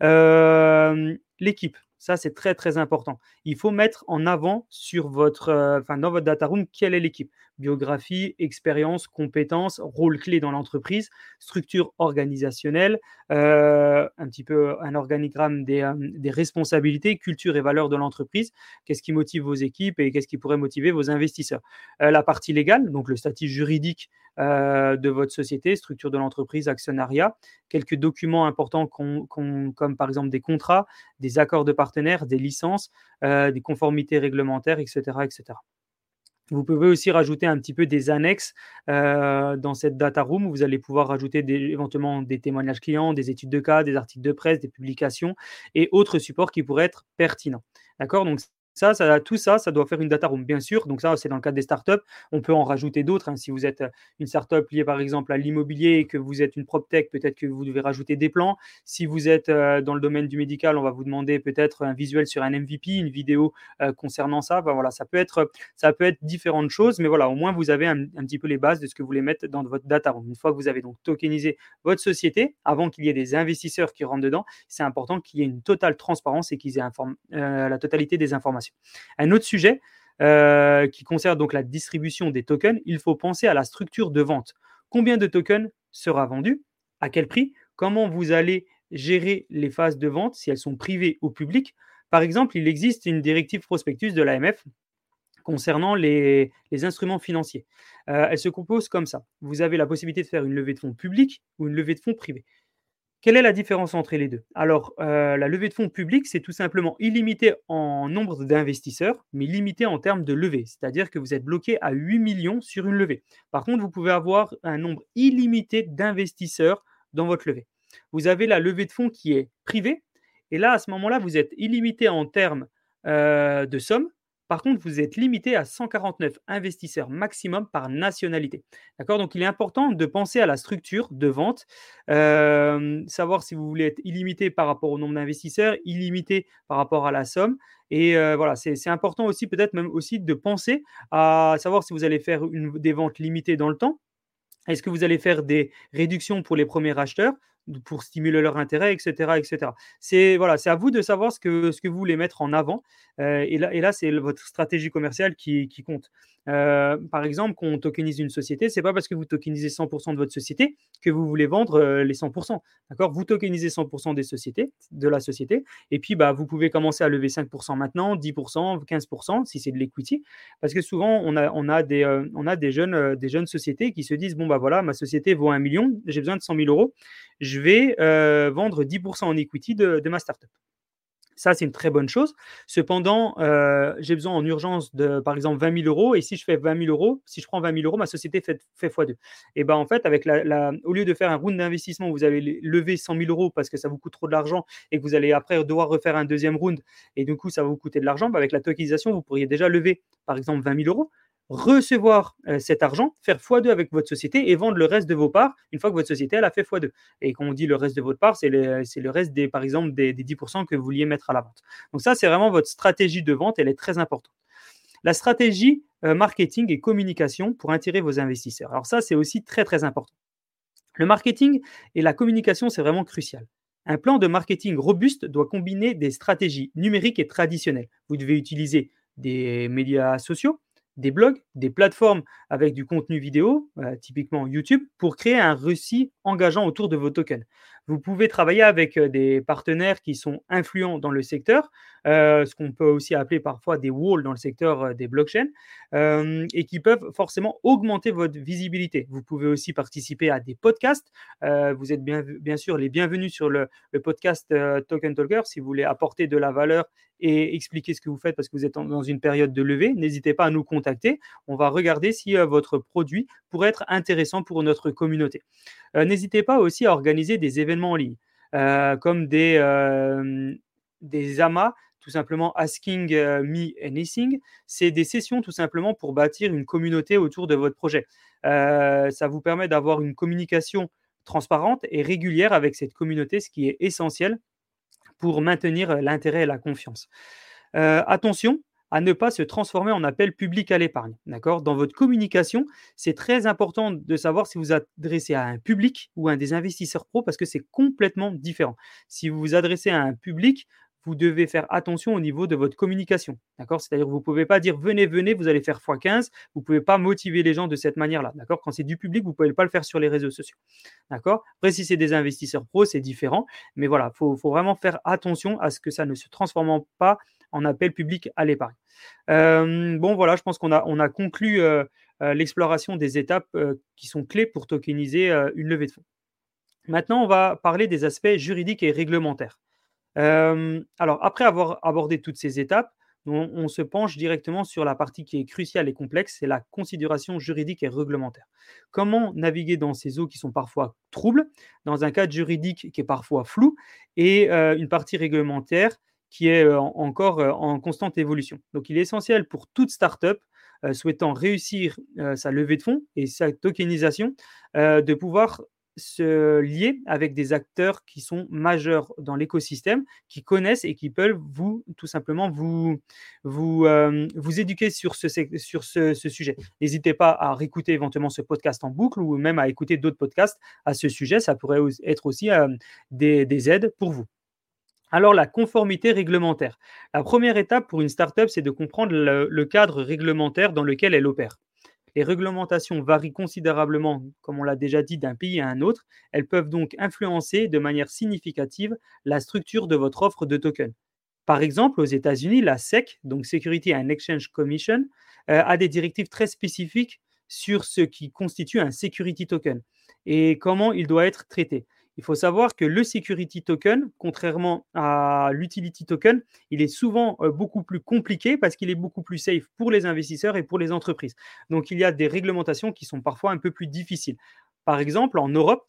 Euh, l'équipe, ça, c'est très, très important. Il faut mettre en avant sur votre, euh, dans votre data room, quelle est l'équipe. Biographie, expérience, compétences, rôle clé dans l'entreprise, structure organisationnelle, euh, un petit peu un organigramme des, euh, des, responsabilités, culture et valeurs de l'entreprise. Qu'est-ce qui motive vos équipes et qu'est-ce qui pourrait motiver vos investisseurs? la partie légale, donc le statut juridique de votre société, structure de l'entreprise, actionnariat, quelques documents importants comme par exemple des contrats, des accords de partenaires, des licences, euh, des conformités réglementaires, etc., etc. Vous pouvez aussi rajouter un petit peu des annexes euh, dans cette data room vous allez pouvoir rajouter éventuellement des témoignages clients, des études de cas, des articles de presse, des publications et autres supports qui pourraient être pertinents. D'accord? Donc ça, ça, tout ça, ça doit faire une data room, bien sûr. Donc ça, c'est dans le cadre des startups. On peut en rajouter d'autres. Hein. Si vous êtes euh, une startup liée par exemple à l'immobilier et que vous êtes une prop tech, peut-être que vous devez rajouter des plans. Si vous êtes euh, dans le domaine du médical, on va vous demander peut-être un visuel sur un MVP, une vidéo euh, concernant ça. Voilà, ça peut être, ça peut être différentes choses, mais voilà, au moins vous avez un, petit peu les bases de ce que vous voulez mettre dans votre data room. Une fois que vous avez donc tokenisé votre société, avant qu'il y ait des investisseurs qui rentrent dedans, c'est important qu'il y ait une totale transparence et qu'ils aient la totalité des informations. Un autre sujet euh, qui concerne donc la distribution des tokens, il faut penser à la structure de vente. Combien de tokens sera vendu? À quel prix? Comment vous allez gérer les phases de vente, si elles sont privées ou publiques? Par exemple, il existe une directive prospectus de l'AMF concernant les, instruments financiers. Euh, elle se compose comme ça. Vous avez la possibilité de faire une levée de fonds publique ou une levée de fonds privée. Quelle est la différence entre les deux? Alors, euh, la levée de fonds publique, c'est tout simplement illimité en nombre d'investisseurs, mais limité en termes de levée. C'est-à-dire que vous êtes bloqué à 8 millions sur une levée. Par contre, vous pouvez avoir un nombre illimité d'investisseurs dans votre levée. Vous avez la levée de fonds qui est privée. Et là, à ce moment-là, vous êtes illimité en termes euh, de somme, par contre, vous êtes limité à 149 investisseurs maximum par nationalité. Donc, il est important de penser à la structure de vente, euh, savoir si vous voulez être illimité par rapport au nombre d'investisseurs, illimité par rapport à la somme. Et euh, voilà, c'est important aussi, peut-être même aussi, de penser à savoir si vous allez faire des ventes limitées dans le temps. Est-ce que vous allez faire des réductions pour les premiers acheteurs? Pour stimuler leur intérêt, etc. etc. C'est voilà, à vous de savoir ce que, ce que vous voulez mettre en avant. Euh, et là, et là c'est votre stratégie commerciale qui, qui compte. Euh, par exemple, quand on tokenise une société, c'est pas parce que vous tokenisez 100% de votre société que vous voulez vendre euh, les 100%. D'accord? Vous tokenisez 100% des sociétés, de la société, et puis bah, vous pouvez commencer à lever 5% maintenant, 10%, 15% si c'est de l'equity, parce que souvent on a, on a, des, on a des, jeunes, des jeunes sociétés qui se disent bon bah voilà, ma société vaut un million, j'ai besoin de 100 000 euros, je vais vendre 10% en equity de, de ma startup Ça, c'est une très bonne chose. Cependant, euh, j'ai besoin en urgence de, par exemple, 20 000 euros. Et si je fais 20 000 euros, si je prends 20 000 euros, ma société fait, fait x2. Et ben en fait, au lieu de faire un round d'investissement vous allez lever 100 000 euros parce que ça vous coûte trop de l'argent et que vous allez après devoir refaire un deuxième round et du coup, ça va vous coûter de l'argent, ben, avec la tokenisation, vous pourriez déjà lever, par exemple, 20 000 euros recevoir euh, cet argent, faire x2 avec votre société et vendre le reste de vos parts une fois que votre société elle a fait x2. Et quand on dit le reste de votre part, c'est le, le, reste des, par exemple, des, 10% que vous vouliez mettre à la vente. Donc ça, c'est vraiment votre stratégie de vente, elle est très importante. La stratégie euh, marketing et communication pour attirer vos investisseurs. Alors ça, c'est aussi très très important. Le marketing et la communication, c'est vraiment crucial. Un plan de marketing robuste doit combiner des stratégies numériques et traditionnelles. Vous devez utiliser des médias sociaux, des blogs, des plateformes avec du contenu vidéo, typiquement YouTube, pour créer un récit engageant autour de vos tokens. Vous pouvez travailler avec des partenaires qui sont influents dans le secteur, ce qu'on peut aussi appeler parfois des walls dans le secteur des blockchains, et qui peuvent forcément augmenter votre visibilité. Vous pouvez aussi participer à des podcasts. vous êtes bien, sûr les bienvenus sur le, podcast Token Talker si vous voulez apporter de la valeur et expliquer ce que vous faites parce que vous êtes dans une période de levée, n'hésitez pas à nous contacter. On va regarder si votre produit pourrait être intéressant pour notre communauté. N'hésitez pas aussi à organiser des événements en ligne, euh, comme des, des amas tout simplement Asking Me Anything. C'est des sessions tout simplement pour bâtir une communauté autour de votre projet. ça vous permet d'avoir une communication transparente et régulière avec cette communauté, ce qui est essentiel pour maintenir l'intérêt et la confiance. attention à ne pas se transformer en appel public à l'épargne. D'accord? Dans votre communication, c'est très important de savoir si vous adressez à un public ou à des investisseurs pro parce que c'est complètement différent. Si vous vous adressez à un public, vous devez faire attention au niveau de votre communication. D'accord? C'est-à-dire vous ne pouvez pas dire venez, venez, vous allez faire x15. Vous ne pouvez pas motiver les gens de cette manière-là. D'accord? Quand c'est du public, vous ne pouvez pas le faire sur les réseaux sociaux. D'accord? Après, si c'est des investisseurs pros, c'est différent. Mais voilà, il faut, vraiment faire attention à ce que ça ne se transforme pas en appel public à l'épargne. Euh, bon, voilà, je pense qu'on a, on a conclu euh, euh, l'exploration des étapes qui sont clés pour tokeniser une levée de fonds. Maintenant, on va parler des aspects juridiques et réglementaires alors, après avoir abordé toutes ces étapes, on, se penche directement sur la partie qui est cruciale et complexe, c'est la considération juridique et réglementaire. Comment naviguer dans ces eaux qui sont parfois troubles, dans un cadre juridique qui est parfois flou, et une partie réglementaire qui est encore en constante évolution. Donc, il est essentiel pour toute startup souhaitant réussir sa levée de fonds et sa tokenisation de pouvoir se lier avec des acteurs qui sont majeurs dans l'écosystème, qui connaissent et qui peuvent vous, tout simplement, vous, vous, euh, vous éduquer sur ce, sur ce, sujet. N'hésitez pas à réécouter éventuellement ce podcast en boucle ou même à écouter d'autres podcasts à ce sujet. Ça pourrait être aussi euh, des, aides pour vous. Alors, la conformité réglementaire. La première étape pour une startup, c'est de comprendre le cadre réglementaire dans lequel elle opère. Les réglementations varient considérablement, comme on l'a déjà dit, d'un pays à un autre. Elles peuvent donc influencer de manière significative la structure de votre offre de token. Par exemple, aux États-Unis, la SEC, donc Security and Exchange Commission, euh, a des directives très spécifiques sur ce qui constitue un security token et comment il doit être traité. Il faut savoir que le security token, contrairement à l'utility token, il est souvent euh, beaucoup plus compliqué parce qu'il est beaucoup plus safe pour les investisseurs et pour les entreprises. Donc il y a des réglementations qui sont parfois un peu plus difficiles. Par exemple, en Europe,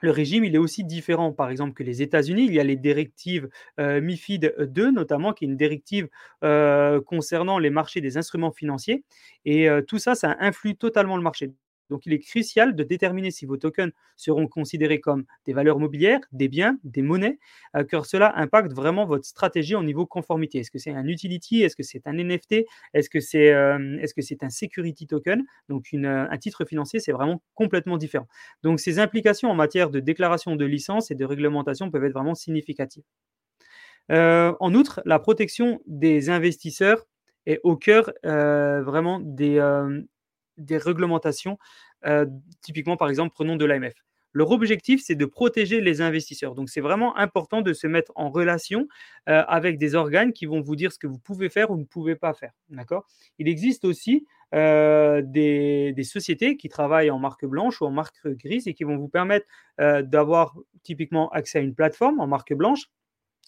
le régime, il est aussi différent, par exemple, que les États-Unis. Il y a les directives euh, MIFID 2, notamment, qui est une directive euh, concernant les marchés des instruments financiers. Et tout ça, ça influe totalement le marché. Donc, il est crucial de déterminer si vos tokens seront considérés comme des valeurs mobilières, des biens, des monnaies, euh, car cela impacte vraiment votre stratégie au niveau conformité. Est-ce que c'est un utility? Est-ce que c'est un NFT Est-ce que c'est euh, est -ce un security token? Donc, euh, un titre financier, c'est vraiment complètement différent. Donc, ces implications en matière de déclaration de licence et de réglementation peuvent être vraiment significatives. en outre, la protection des investisseurs est au cœur vraiment des, des réglementations, euh, typiquement par exemple, prenons de l'AMF. Leur objectif, c'est de protéger les investisseurs. Donc, c'est vraiment important de se mettre en relation euh, avec des organes qui vont vous dire ce que vous pouvez faire ou ne pouvez pas faire. D'accord? Il existe aussi euh, des, des, sociétés qui travaillent en marque blanche ou en marque grise et qui vont vous permettre d'avoir typiquement accès à une plateforme en marque blanche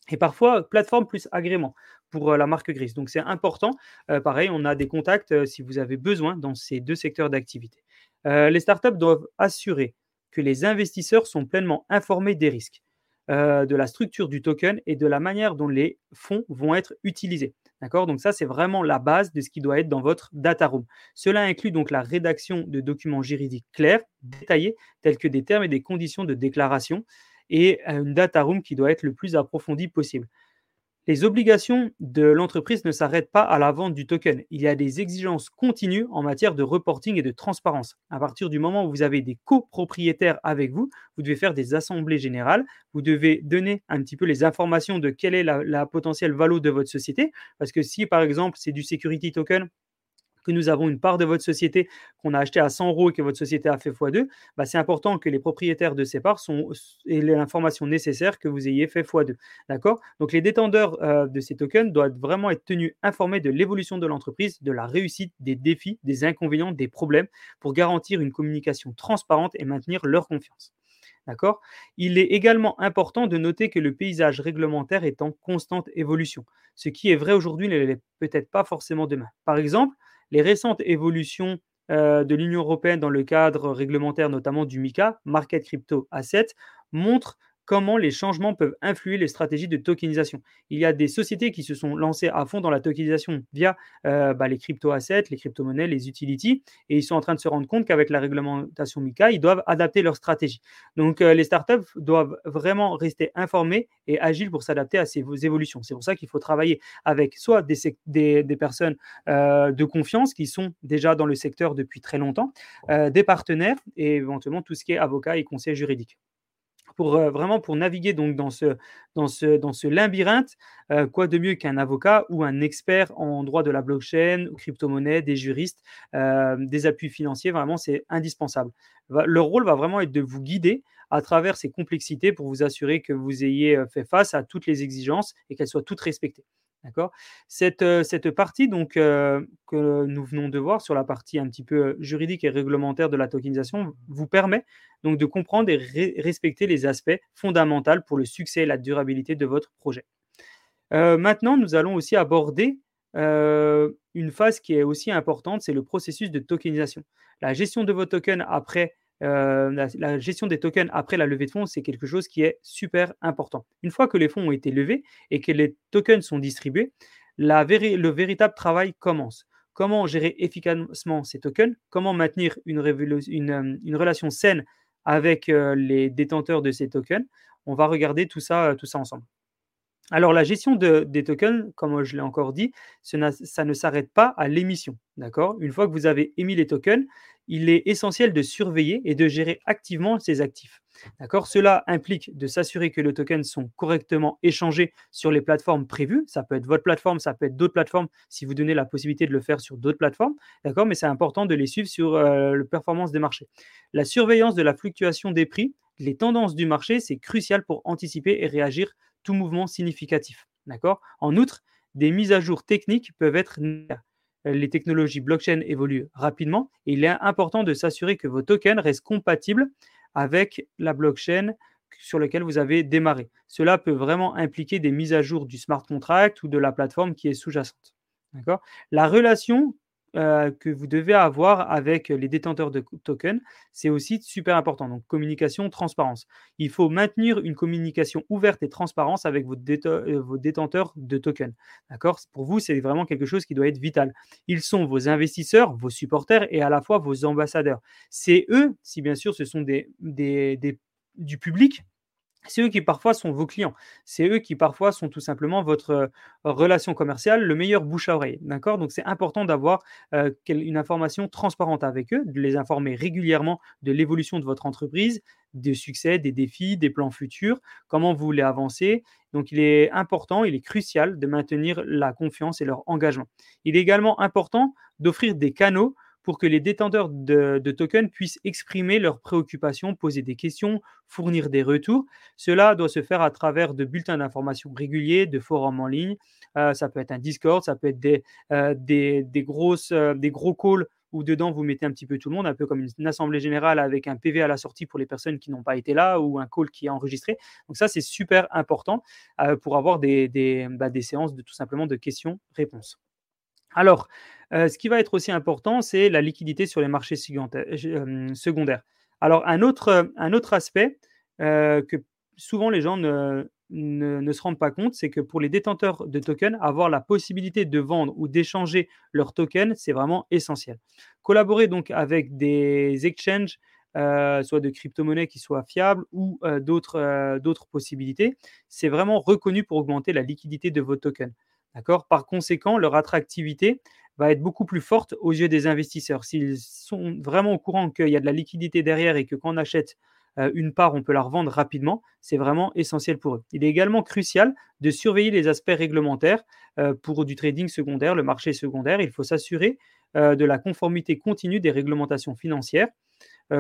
et parfois plateforme plus agrément pour euh, la marque grise. Donc c'est important. Euh, pareil, on a des contacts euh, si vous avez besoin dans ces deux secteurs d'activité. les startups doivent assurer que les investisseurs sont pleinement informés des risques, de la structure du token et de la manière dont les fonds vont être utilisés. D'accord? Donc ça, c'est vraiment la base de ce qui doit être dans votre data room. Cela inclut donc la rédaction de documents juridiques clairs, détaillés, tels que des termes et des conditions de déclaration, et une data room qui doit être le plus approfondie possible. Les obligations de l'entreprise ne s'arrêtent pas à la vente du token. Il y a des exigences continues en matière de reporting et de transparence. À partir du moment où vous avez des copropriétaires avec vous, vous devez faire des assemblées générales, vous devez donner un petit peu les informations de quelle est la, la potentielle valeur de votre société. Parce que si par exemple c'est du security token, que nous avons une part de votre société qu'on a acheté à 100 euros et que votre société a fait x2, bah, c'est important que les propriétaires de ces parts sont, aient l'information nécessaire que vous ayez fait x2. D'accord? Donc les détendeurs euh, de ces tokens doivent vraiment être tenus informés de l'évolution de l'entreprise, de la réussite, des défis, des inconvénients, des problèmes, pour garantir une communication transparente et maintenir leur confiance. D'accord? Il est également important de noter que le paysage réglementaire est en constante évolution. Ce qui est vrai aujourd'hui ne l'est peut-être pas forcément demain. Par exemple, les récentes évolutions euh, de l'Union européenne dans le cadre réglementaire, notamment du MICA, Market Crypto Asset, montrent comment les changements peuvent influer les stratégies de tokenisation. Il y a des sociétés qui se sont lancées à fond dans la tokenisation via euh, bah, les crypto-assets, les crypto-monnaies, les utilities, et ils sont en train de se rendre compte qu'avec la réglementation MICA, ils doivent adapter leur stratégie. Donc euh, les startups doivent vraiment rester informés et agiles pour s'adapter à ces évolutions. C'est pour ça qu'il faut travailler avec soit des, personnes euh, de confiance qui sont déjà dans le secteur depuis très longtemps, des partenaires et éventuellement tout ce qui est avocat et conseil juridique pour euh, vraiment pour naviguer dans ce, labyrinthe, euh, quoi de mieux qu'un avocat ou un expert en droit de la blockchain, crypto-monnaie, des juristes, euh, des appuis financiers, vraiment c'est indispensable. Leur rôle va vraiment être de vous guider à travers ces complexités pour vous assurer que vous ayez fait face à toutes les exigences et qu'elles soient toutes respectées. D'accord? Cette, cette partie donc, que nous venons de voir sur la partie un petit peu juridique et réglementaire de la tokenisation vous permet donc de comprendre et respecter les aspects fondamentaux pour le succès et la durabilité de votre projet. maintenant, nous allons aussi aborder une phase qui est aussi importante, c'est le processus de tokenisation. La gestion de vos tokens après euh, la, gestion des tokens après la levée de fonds, c'est quelque chose qui est super important. Une fois que les fonds ont été levés et que les tokens sont distribués, le véritable travail commence. Comment gérer efficacement ces tokens? Comment maintenir une, euh, relation saine avec euh, les détenteurs de ces tokens? On va regarder tout ça, tout ça ensemble. Alors la gestion des tokens, comme je l'ai encore dit, ça ne s'arrête pas à l'émission. D'accord? Une fois que vous avez émis les tokens, il est essentiel de surveiller et de gérer activement ces actifs. D'accord? Cela implique de s'assurer que les tokens sont correctement échangés sur les plateformes prévues. Ça peut être votre plateforme, ça peut être d'autres plateformes si vous donnez la possibilité de le faire sur d'autres plateformes. D'accord? Mais c'est important de les suivre sur euh, la performance des marchés. La surveillance de la fluctuation des prix, les tendances du marché, c'est crucial pour anticiper et réagir tout mouvement significatif. En outre, des mises à jour techniques peuvent être les technologies blockchain évoluent rapidement et il est important de s'assurer que vos tokens restent compatibles avec la blockchain sur laquelle vous avez démarré. Cela peut vraiment impliquer des mises à jour du smart contract ou de la plateforme qui est sous-jacente. La relation euh, que vous devez avoir avec les détenteurs de tokens, c'est aussi super important. Donc, communication, transparence. Il faut maintenir une communication ouverte et transparence avec vos, euh, vos détenteurs de tokens. Pour vous, c'est vraiment quelque chose qui doit être vital. Ils sont vos investisseurs, vos supporters et à la fois vos ambassadeurs. C'est eux, si bien sûr ce sont des du public, c'est eux qui parfois sont vos clients. C'est eux qui parfois sont tout simplement votre euh, relation commerciale, le meilleur bouche à oreille. Donc c'est important d'avoir euh, une information transparente avec eux, de les informer régulièrement de l'évolution de votre entreprise, des succès, des défis, des plans futurs, comment vous voulez avancer. Donc il est important, il est crucial de maintenir la confiance et leur engagement. Il est également important d'offrir des canaux pour que les détenteurs de, tokens puissent exprimer leurs préoccupations, poser des questions, fournir des retours. Cela doit se faire à travers de bulletins d'information réguliers, de forums en ligne. Euh, ça peut être un Discord, ça peut être des, euh, des, grosses, euh, des gros calls où dedans vous mettez un petit peu tout le monde, un peu comme une, assemblée générale avec un PV à la sortie pour les personnes qui n'ont pas été là ou un call qui est enregistré. Donc ça, c'est super important pour avoir des, des, bah, des séances de tout simplement de questions-réponses. Alors, euh, ce qui va être aussi important, c'est la liquidité sur les marchés euh, secondaires. Alors, un autre, aspect que souvent les gens ne, se rendent pas compte, c'est que pour les détenteurs de tokens, avoir la possibilité de vendre ou d'échanger leurs tokens, c'est vraiment essentiel. Collaborer donc avec des exchanges, euh, soit de crypto-monnaies qui soient fiables ou euh, euh, d'autres possibilités, c'est vraiment reconnu pour augmenter la liquidité de vos tokens. D'accord? Par conséquent, leur attractivité va être beaucoup plus forte aux yeux des investisseurs. S'ils sont vraiment au courant qu'il y a de la liquidité derrière et que quand on achète euh, une part, on peut la revendre rapidement. C'est vraiment essentiel pour eux. Il est également crucial de surveiller les aspects réglementaires euh, pour du trading secondaire, le marché secondaire. Il faut s'assurer euh, de la conformité continue des réglementations financières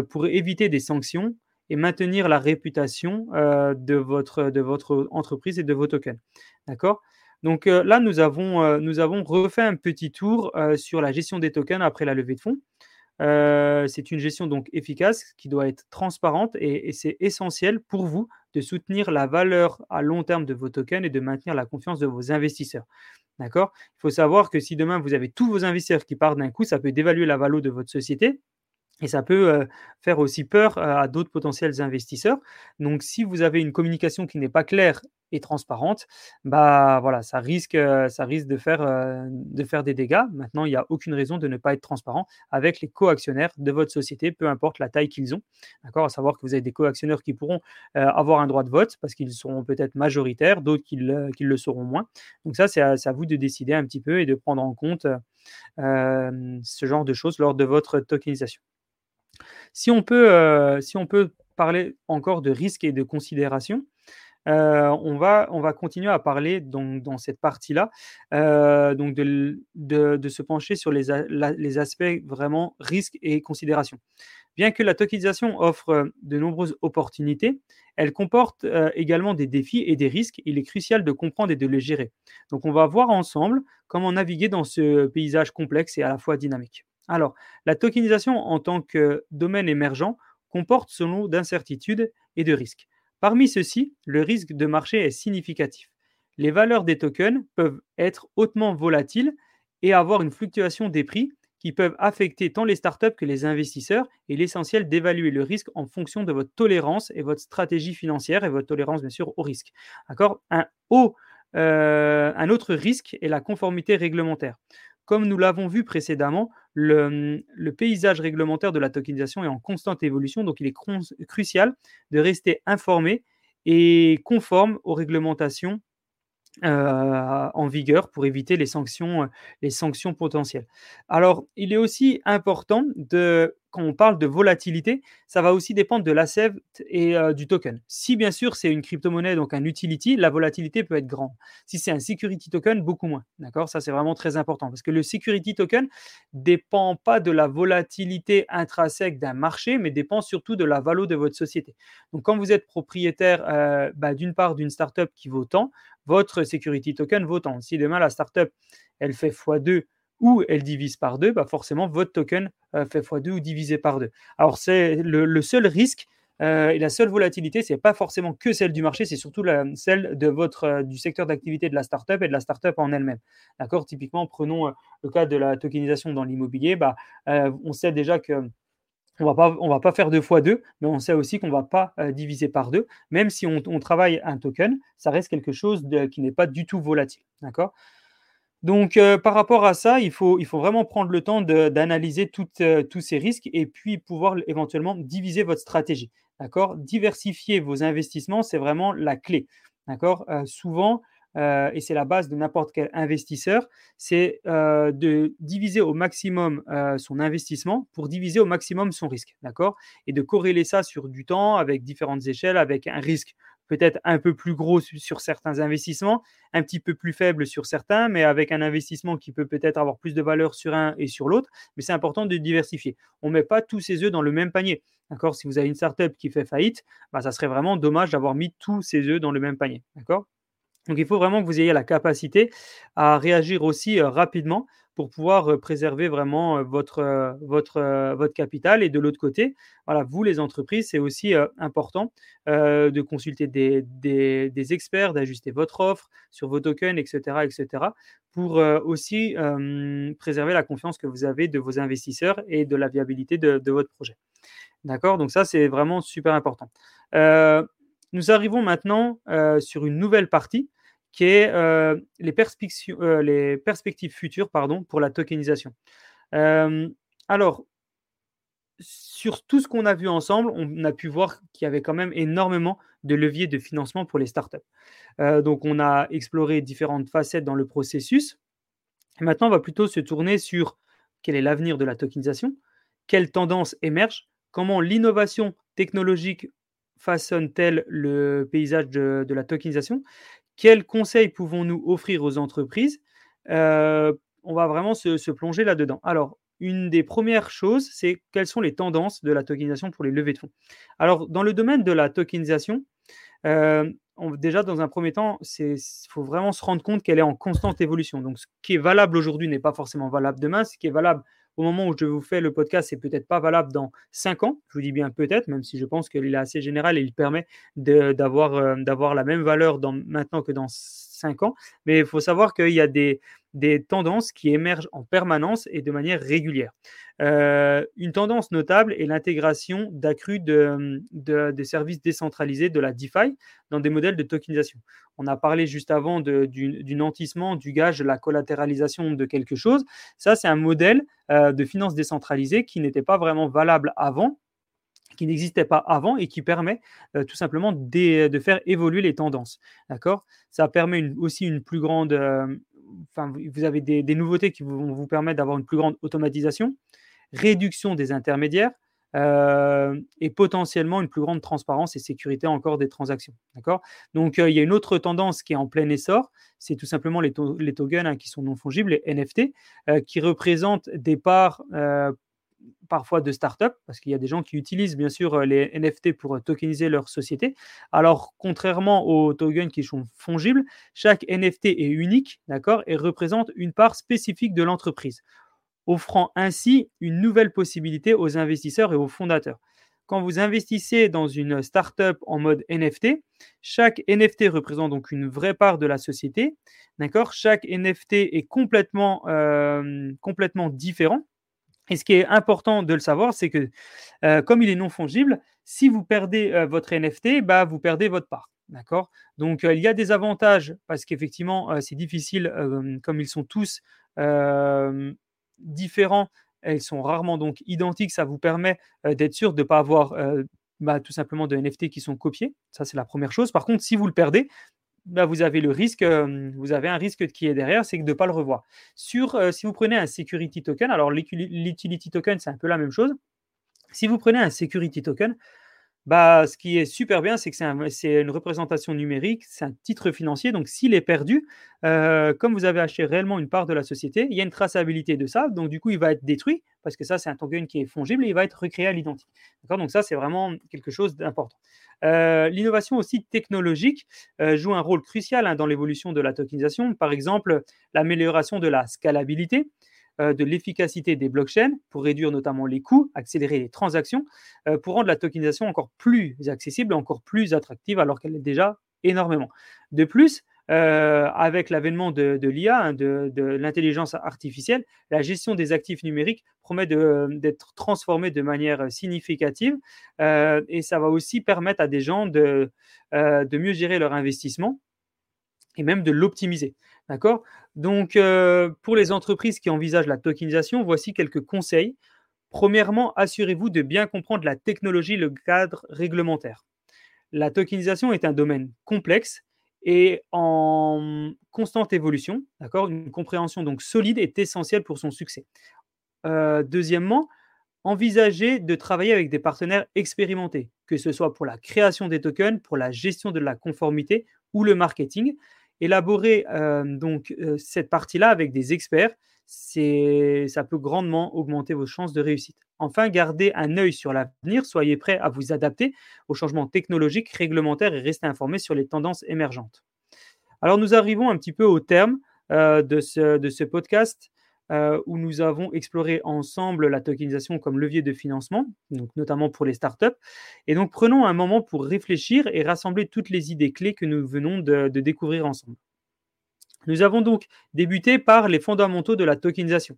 pour éviter des sanctions et maintenir la réputation de, votre, de votre entreprise et de vos tokens. D'accord? Donc là, nous avons, nous avons refait un petit tour sur la gestion des tokens après la levée de fonds. Euh, c'est une gestion donc efficace qui doit être transparente et, c'est essentiel pour vous de soutenir la valeur à long terme de vos tokens et de maintenir la confiance de vos investisseurs. D'accord? Il faut savoir que si demain vous avez tous vos investisseurs qui partent d'un coup, ça peut dévaluer la valeur de votre société et ça peut euh, faire aussi peur euh, à d'autres potentiels investisseurs. Donc, si vous avez une communication qui n'est pas claire et transparente, bah voilà, ça risque, euh, ça risque de faire, de faire des dégâts. Maintenant, il n'y a aucune raison de ne pas être transparent avec les co-actionnaires de votre société, peu importe la taille qu'ils ont. D'accord À savoir que vous avez des co-actionnaires qui pourront avoir un droit de vote parce qu'ils seront peut-être majoritaires, d'autres qui, le seront moins. Donc ça, c'est à, vous de décider un petit peu et de prendre en compte ce genre de choses lors de votre tokenisation. Si on peut, euh, parler encore de risque et de considération, euh, on, va, on va continuer à parler donc, dans cette partie-là, euh, donc de, de, se pencher sur les, les aspects vraiment risque et considération. Bien que la tokenisation offre de nombreuses opportunités, elle comporte également des défis et des risques. Il est crucial de comprendre et de les gérer. Donc on va voir ensemble comment naviguer dans ce paysage complexe et à la fois dynamique. Alors, la tokenisation en tant que domaine émergent comporte son lot d'incertitudes et de risques. Parmi ceux-ci, le risque de marché est significatif. Les valeurs des tokens peuvent être hautement volatiles et avoir une fluctuation des prix qui peuvent affecter tant les startups que les investisseurs. Et l'essentiel d'évaluer le risque en fonction de votre tolérance et votre stratégie financière et votre tolérance bien sûr au risque. Euh, un autre risque est la conformité réglementaire. Comme nous l'avons vu précédemment, le, paysage réglementaire de la tokenisation est en constante évolution, donc il est crucial de rester informé et conforme aux réglementations euh, en vigueur pour éviter sanctions, les sanctions potentielles. Alors, il est aussi important de on parle de volatilité, ça va aussi dépendre de l'asset et euh, du token. Si bien sûr c'est une crypto-monnaie, donc un utility, la volatilité peut être grande. Si c'est un security token, beaucoup moins. D'accord? Ça, c'est vraiment très important parce que le security token dépend pas de la volatilité intrinsèque d'un marché, mais dépend surtout de la valeur de votre société. Donc, quand vous êtes propriétaire euh, bah, d'une part d'une startup qui vaut tant, votre security token vaut tant. Si demain la startup elle fait x2 ou elle divise par deux, bah forcément votre token euh, fait x2 ou divisé par deux. Alors c'est le, seul risque euh, et la seule volatilité, ce n'est pas forcément que celle du marché, c'est surtout la, celle de votre, euh, du secteur d'activité de la startup et de la startup en elle-même. D'accord? Typiquement, prenons le cas de la tokenisation dans l'immobilier. Bah, on sait déjà que on va pas, va pas faire deux fois deux, mais on sait aussi qu'on ne va pas diviser par deux. Même si on, travaille un token, ça reste quelque chose qui n'est pas du tout volatile. D'accord? Donc, euh, par rapport à ça, il faut, vraiment prendre le temps d'analyser euh, tous ces risques et puis pouvoir éventuellement diviser votre stratégie. D'accord? Diversifier vos investissements, c'est vraiment la clé. D'accord? Euh, Souvent, et c'est la base de n'importe quel investisseur, c'est de diviser au maximum son investissement pour diviser au maximum son risque. D'accord? Et de corréler ça sur du temps avec différentes échelles, avec un risque peut-être un peu plus gros sur certains investissements, un petit peu plus faible sur certains, mais avec un investissement qui peut peut-être avoir plus de valeur sur un et sur l'autre. Mais c'est important de diversifier. On ne met pas tous ses œufs dans le même panier. D'accord? Si vous avez une startup qui fait faillite, bah, ça serait vraiment dommage d'avoir mis tous ses œufs dans le même panier. D'accord? Donc il faut vraiment que vous ayez la capacité à réagir aussi euh, rapidement pour pouvoir préserver vraiment votre, votre, votre capital. Et de l'autre côté, voilà, vous, les entreprises, c'est aussi important de consulter des, des, experts, d'ajuster votre offre sur vos tokens, etc., etc., pour aussi préserver la confiance que vous avez de vos investisseurs et de la viabilité de, de votre projet. D'accord? Donc ça, c'est vraiment super important. nous arrivons maintenant sur une nouvelle partie qui est euh, les, perspectives, euh, les, perspectives futures pour la tokenisation. Euh, alors, sur tout ce qu'on a vu ensemble, on a pu voir qu'il y avait quand même énormément de leviers de financement pour les startups. donc, on a exploré différentes facettes dans le processus. maintenant, on va plutôt se tourner sur quel est l'avenir de la tokenisation, quelles tendances émergent, comment l'innovation technologique façonne-t-elle le paysage de, la tokenisation quels conseils pouvons-nous offrir aux entreprises euh, On va vraiment se, plonger là-dedans. Alors, une des premières choses, c'est quelles sont les tendances de la tokenisation pour les levées de fonds. Alors, dans le domaine de la tokenisation, euh, déjà, dans un premier temps, il faut vraiment se rendre compte qu'elle est en constante évolution. Donc, ce qui est valable aujourd'hui n'est pas forcément valable demain. Ce qui est valable au moment où je vous fais le podcast, c'est peut-être pas valable dans 5 ans. Je vous dis bien peut-être, même si je pense qu'il est assez général et il permet euh, d'avoir la même valeur dans, maintenant que dans 5 ans. Mais il faut savoir qu'il y a des, tendances qui émergent en permanence et de manière régulière. Euh, une tendance notable est l'intégration d'accru de, des services décentralisés de la DeFi dans des modèles de tokenisation. On a parlé juste avant du, nantissement, du gage, de la collatéralisation de quelque chose. Ça, c'est un modèle euh, de finance décentralisée qui n'était pas vraiment valable avant qui n'existait pas avant et qui permet euh, tout simplement de, faire évoluer les tendances. D'accord? Ça permet aussi une plus grande, enfin, vous avez des, nouveautés qui vont vous permettre d'avoir une plus grande automatisation, réduction des intermédiaires euh, et potentiellement une plus grande transparence et sécurité encore des transactions. D'accord? Donc, euh, il y a une autre tendance qui est en plein essor, c'est tout simplement les, tokens hein, qui sont non fongibles, les NFT, euh, qui représentent des parts parfois de start-up, parce qu'il y a des gens qui utilisent bien sûr les NFT pour tokeniser leur société. Alors, contrairement aux tokens qui sont fongibles, chaque NFT est unique, d'accord, et représente une part spécifique de l'entreprise, offrant ainsi une nouvelle possibilité aux investisseurs et aux fondateurs. Quand vous investissez dans une start-up en mode NFT, chaque NFT représente donc une vraie part de la société. D'accord Chaque NFT est complètement, complètement différent. Et ce qui est important de le savoir, c'est que euh, comme il est non fongible, si vous perdez euh, votre NFT, bah, vous perdez votre part. D'accord? Donc, euh, il y a des avantages parce qu'effectivement, c'est difficile, comme ils sont tous différents, ils sont rarement donc identiques. Ça vous permet d'être sûr de ne pas avoir bah, tout simplement de NFT qui sont copiés. Ça, c'est la première chose. Par contre, si vous le perdez, bah, vous avez le risque, vous avez un risque qui est derrière, c'est de ne pas le revoir. Sur, si vous prenez un security token, alors l'utility token, c'est un peu la même chose. Si vous prenez un security token, bah, ce qui est super bien, c'est que c'est une représentation numérique, c'est un titre financier. Donc, s'il est perdu, euh, comme vous avez acheté réellement une part de la société, il y a une traçabilité de ça. Donc, du coup, il va être détruit parce que ça, c'est un token qui est fongible et il va être recréé à l'identique. Donc, ça, c'est vraiment quelque chose d'important. Euh, l'innovation aussi technologique euh, joue un rôle crucial hein, dans l'évolution de la tokenisation. Par exemple, l'amélioration de la scalabilité. Euh, de l'efficacité des blockchains pour réduire notamment les coûts, accélérer les transactions, pour rendre la tokenisation encore plus accessible, encore plus attractive, alors qu'elle est déjà énormément. De plus, euh, avec l'avènement de, l'IA, hein, de, l'intelligence artificielle, la gestion des actifs numériques promet d'être transformée de manière significative et ça va aussi permettre à des gens de, de mieux gérer leur investissement et même de l'optimiser. D'accord? Donc, euh, pour les entreprises qui envisagent la tokenisation, voici quelques conseils. Premièrement, assurez-vous de bien comprendre la technologie, le cadre réglementaire. La tokenisation est un domaine complexe et en constante évolution. D'accord Une compréhension donc solide est essentielle pour son succès. Euh, deuxièmement, envisagez de travailler avec des partenaires expérimentés, que ce soit pour la création des tokens, pour la gestion de la conformité ou le marketing élaborer donc cette partie-là avec des experts, ça peut grandement augmenter vos chances de réussite. Enfin, gardez un œil sur l'avenir, soyez prêt à vous adapter aux changements technologiques, réglementaires et restez informé sur les tendances émergentes. Alors nous arrivons un petit peu au terme de, ce, de ce podcast. euh, où nous avons exploré ensemble la tokenisation comme levier de financement, donc notamment pour les startups. Et donc prenons un moment pour réfléchir et rassembler toutes les idées clés que nous venons de découvrir ensemble. Nous avons donc débuté par les fondamentaux de la tokenisation,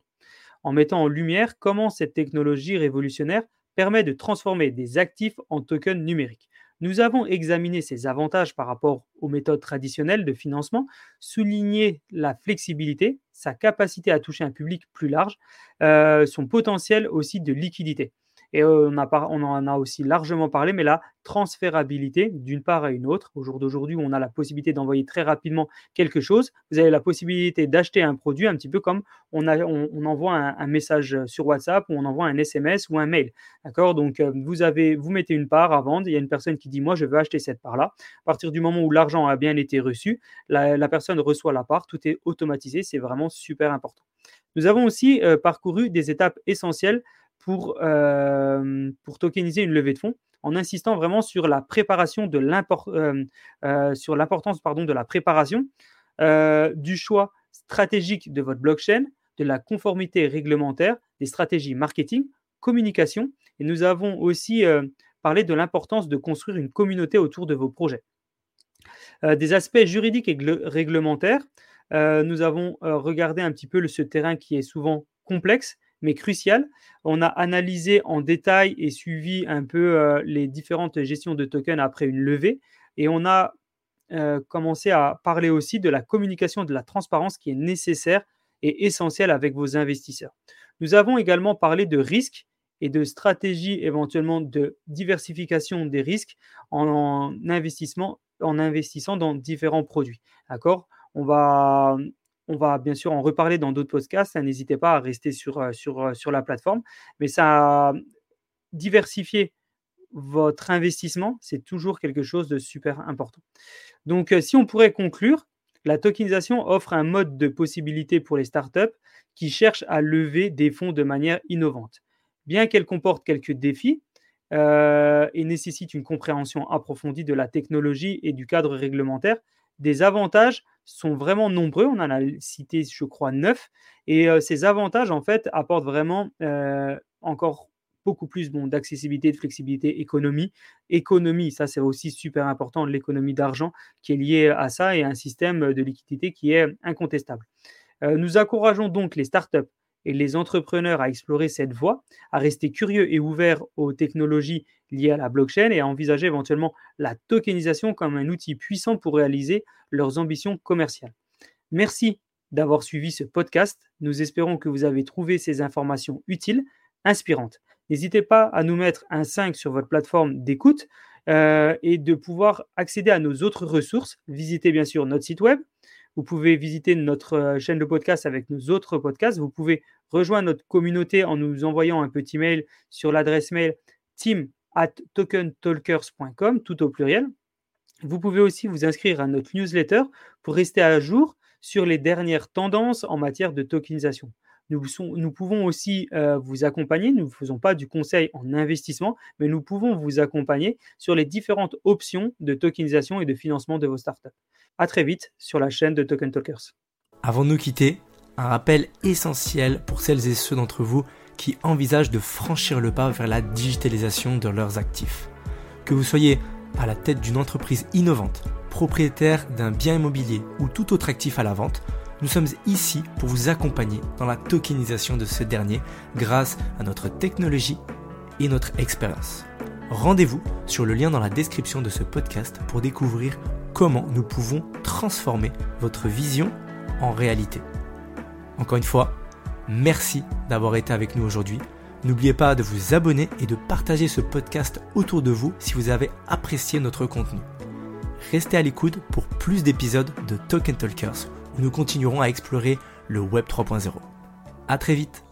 en mettant en lumière comment cette technologie révolutionnaire permet de transformer des actifs en tokens numériques. Nous avons examiné ses avantages par rapport aux méthodes traditionnelles de financement, souligné la flexibilité, sa capacité à toucher un public plus large, euh, son potentiel aussi de liquidité. Et on, en a aussi largement parlé, mais la transférabilité d'une part à une autre. Au jour d'aujourd'hui, on a la possibilité d'envoyer très rapidement quelque chose. Vous avez la possibilité d'acheter un produit, un petit peu comme on, envoie un, message sur WhatsApp ou on envoie un SMS ou un mail. D'accord? Donc, vous, mettez une part à vendre. Il y a une personne qui dit Moi, je veux acheter cette part-là. À partir du moment où l'argent a bien été reçu, la, personne reçoit la part. Tout est automatisé. C'est vraiment super important. Nous avons aussi parcouru des étapes essentielles pour, euh, pour tokeniser une levée de fonds en insistant vraiment sur la préparation de euh, euh, sur l'importance pardon de la préparation du choix stratégique de votre blockchain, de la conformité réglementaire, des stratégies marketing, communication. Et nous avons aussi parlé de l'importance de construire une communauté autour de vos projets. des aspects juridiques et réglementaires, nous avons regardé un petit peu ce terrain qui est souvent complexe mais crucial. On a analysé en détail et suivi un peu euh, les différentes gestions de tokens après une levée et on a euh, commencé à parler aussi de la communication, de la transparence qui est nécessaire et essentielle avec vos investisseurs. Nous avons également parlé de risques et de stratégies éventuellement de diversification des risques en, investissement, en investissant dans différents produits. D'accord? On va on va bien sûr en reparler dans d'autres podcasts. Hein, n'hésitez pas à rester sur, la plateforme. Mais ça, diversifier votre investissement, c'est toujours quelque chose de super important. Donc, si on pourrait conclure, la tokenisation offre un mode de possibilité pour les startups qui cherchent à lever des fonds de manière innovante. Bien qu'elle comporte quelques défis et nécessite une compréhension approfondie de la technologie et du cadre réglementaire, des avantages sont vraiment nombreux. On en a cité, je crois, neuf. Et ces avantages, en fait, apportent vraiment encore beaucoup plus bon, d'accessibilité, de flexibilité, économie. Économie, ça c'est aussi super important, l'économie d'argent qui est liée à ça et un système de liquidité qui est incontestable. Nous encourageons donc les startups et les entrepreneurs à explorer cette voie, à rester curieux et ouverts aux technologies liées à la blockchain et à envisager éventuellement la tokenisation comme un outil puissant pour réaliser leurs ambitions commerciales. Merci d'avoir suivi ce podcast. Nous espérons que vous avez trouvé ces informations utiles, inspirantes. N'hésitez pas à nous mettre un 5 sur votre plateforme d'écoute euh, et de pouvoir accéder à nos autres ressources. Visitez bien sûr notre site web vous pouvez visiter notre euh, chaîne de podcast avec nos autres podcasts. Vous pouvez rejoindre notre communauté en nous envoyant un petit mail sur l'adresse mail team at tokentalkers.com, tout au pluriel. Vous pouvez aussi vous inscrire à notre newsletter pour rester à jour sur les dernières tendances en matière de tokenisation. Nous, pouvons aussi euh, vous accompagner, nous ne faisons pas du conseil en investissement, mais nous pouvons vous accompagner sur les différentes options de tokenisation et de financement de vos startups. À très vite sur la chaîne de Token Talkers. Avant de nous quitter, un rappel essentiel pour celles et ceux d'entre vous qui envisagent de franchir le pas vers la digitalisation de leurs actifs. Que vous soyez à la tête d'une entreprise innovante, propriétaire d'un bien immobilier ou tout autre actif à la vente, nous sommes ici pour vous accompagner dans la tokenisation de ce dernier grâce à notre technologie et notre expérience. Rendez-vous sur le lien dans la description de ce podcast pour découvrir comment nous pouvons transformer votre vision en réalité. Encore une fois, merci d'avoir été avec nous aujourd'hui. N'oubliez pas de vous abonner et de partager ce podcast autour de vous si vous avez apprécié notre contenu. Restez à l'écoute pour plus d'épisodes de Token Talkers nous continuerons à explorer le Web 3.0. A très vite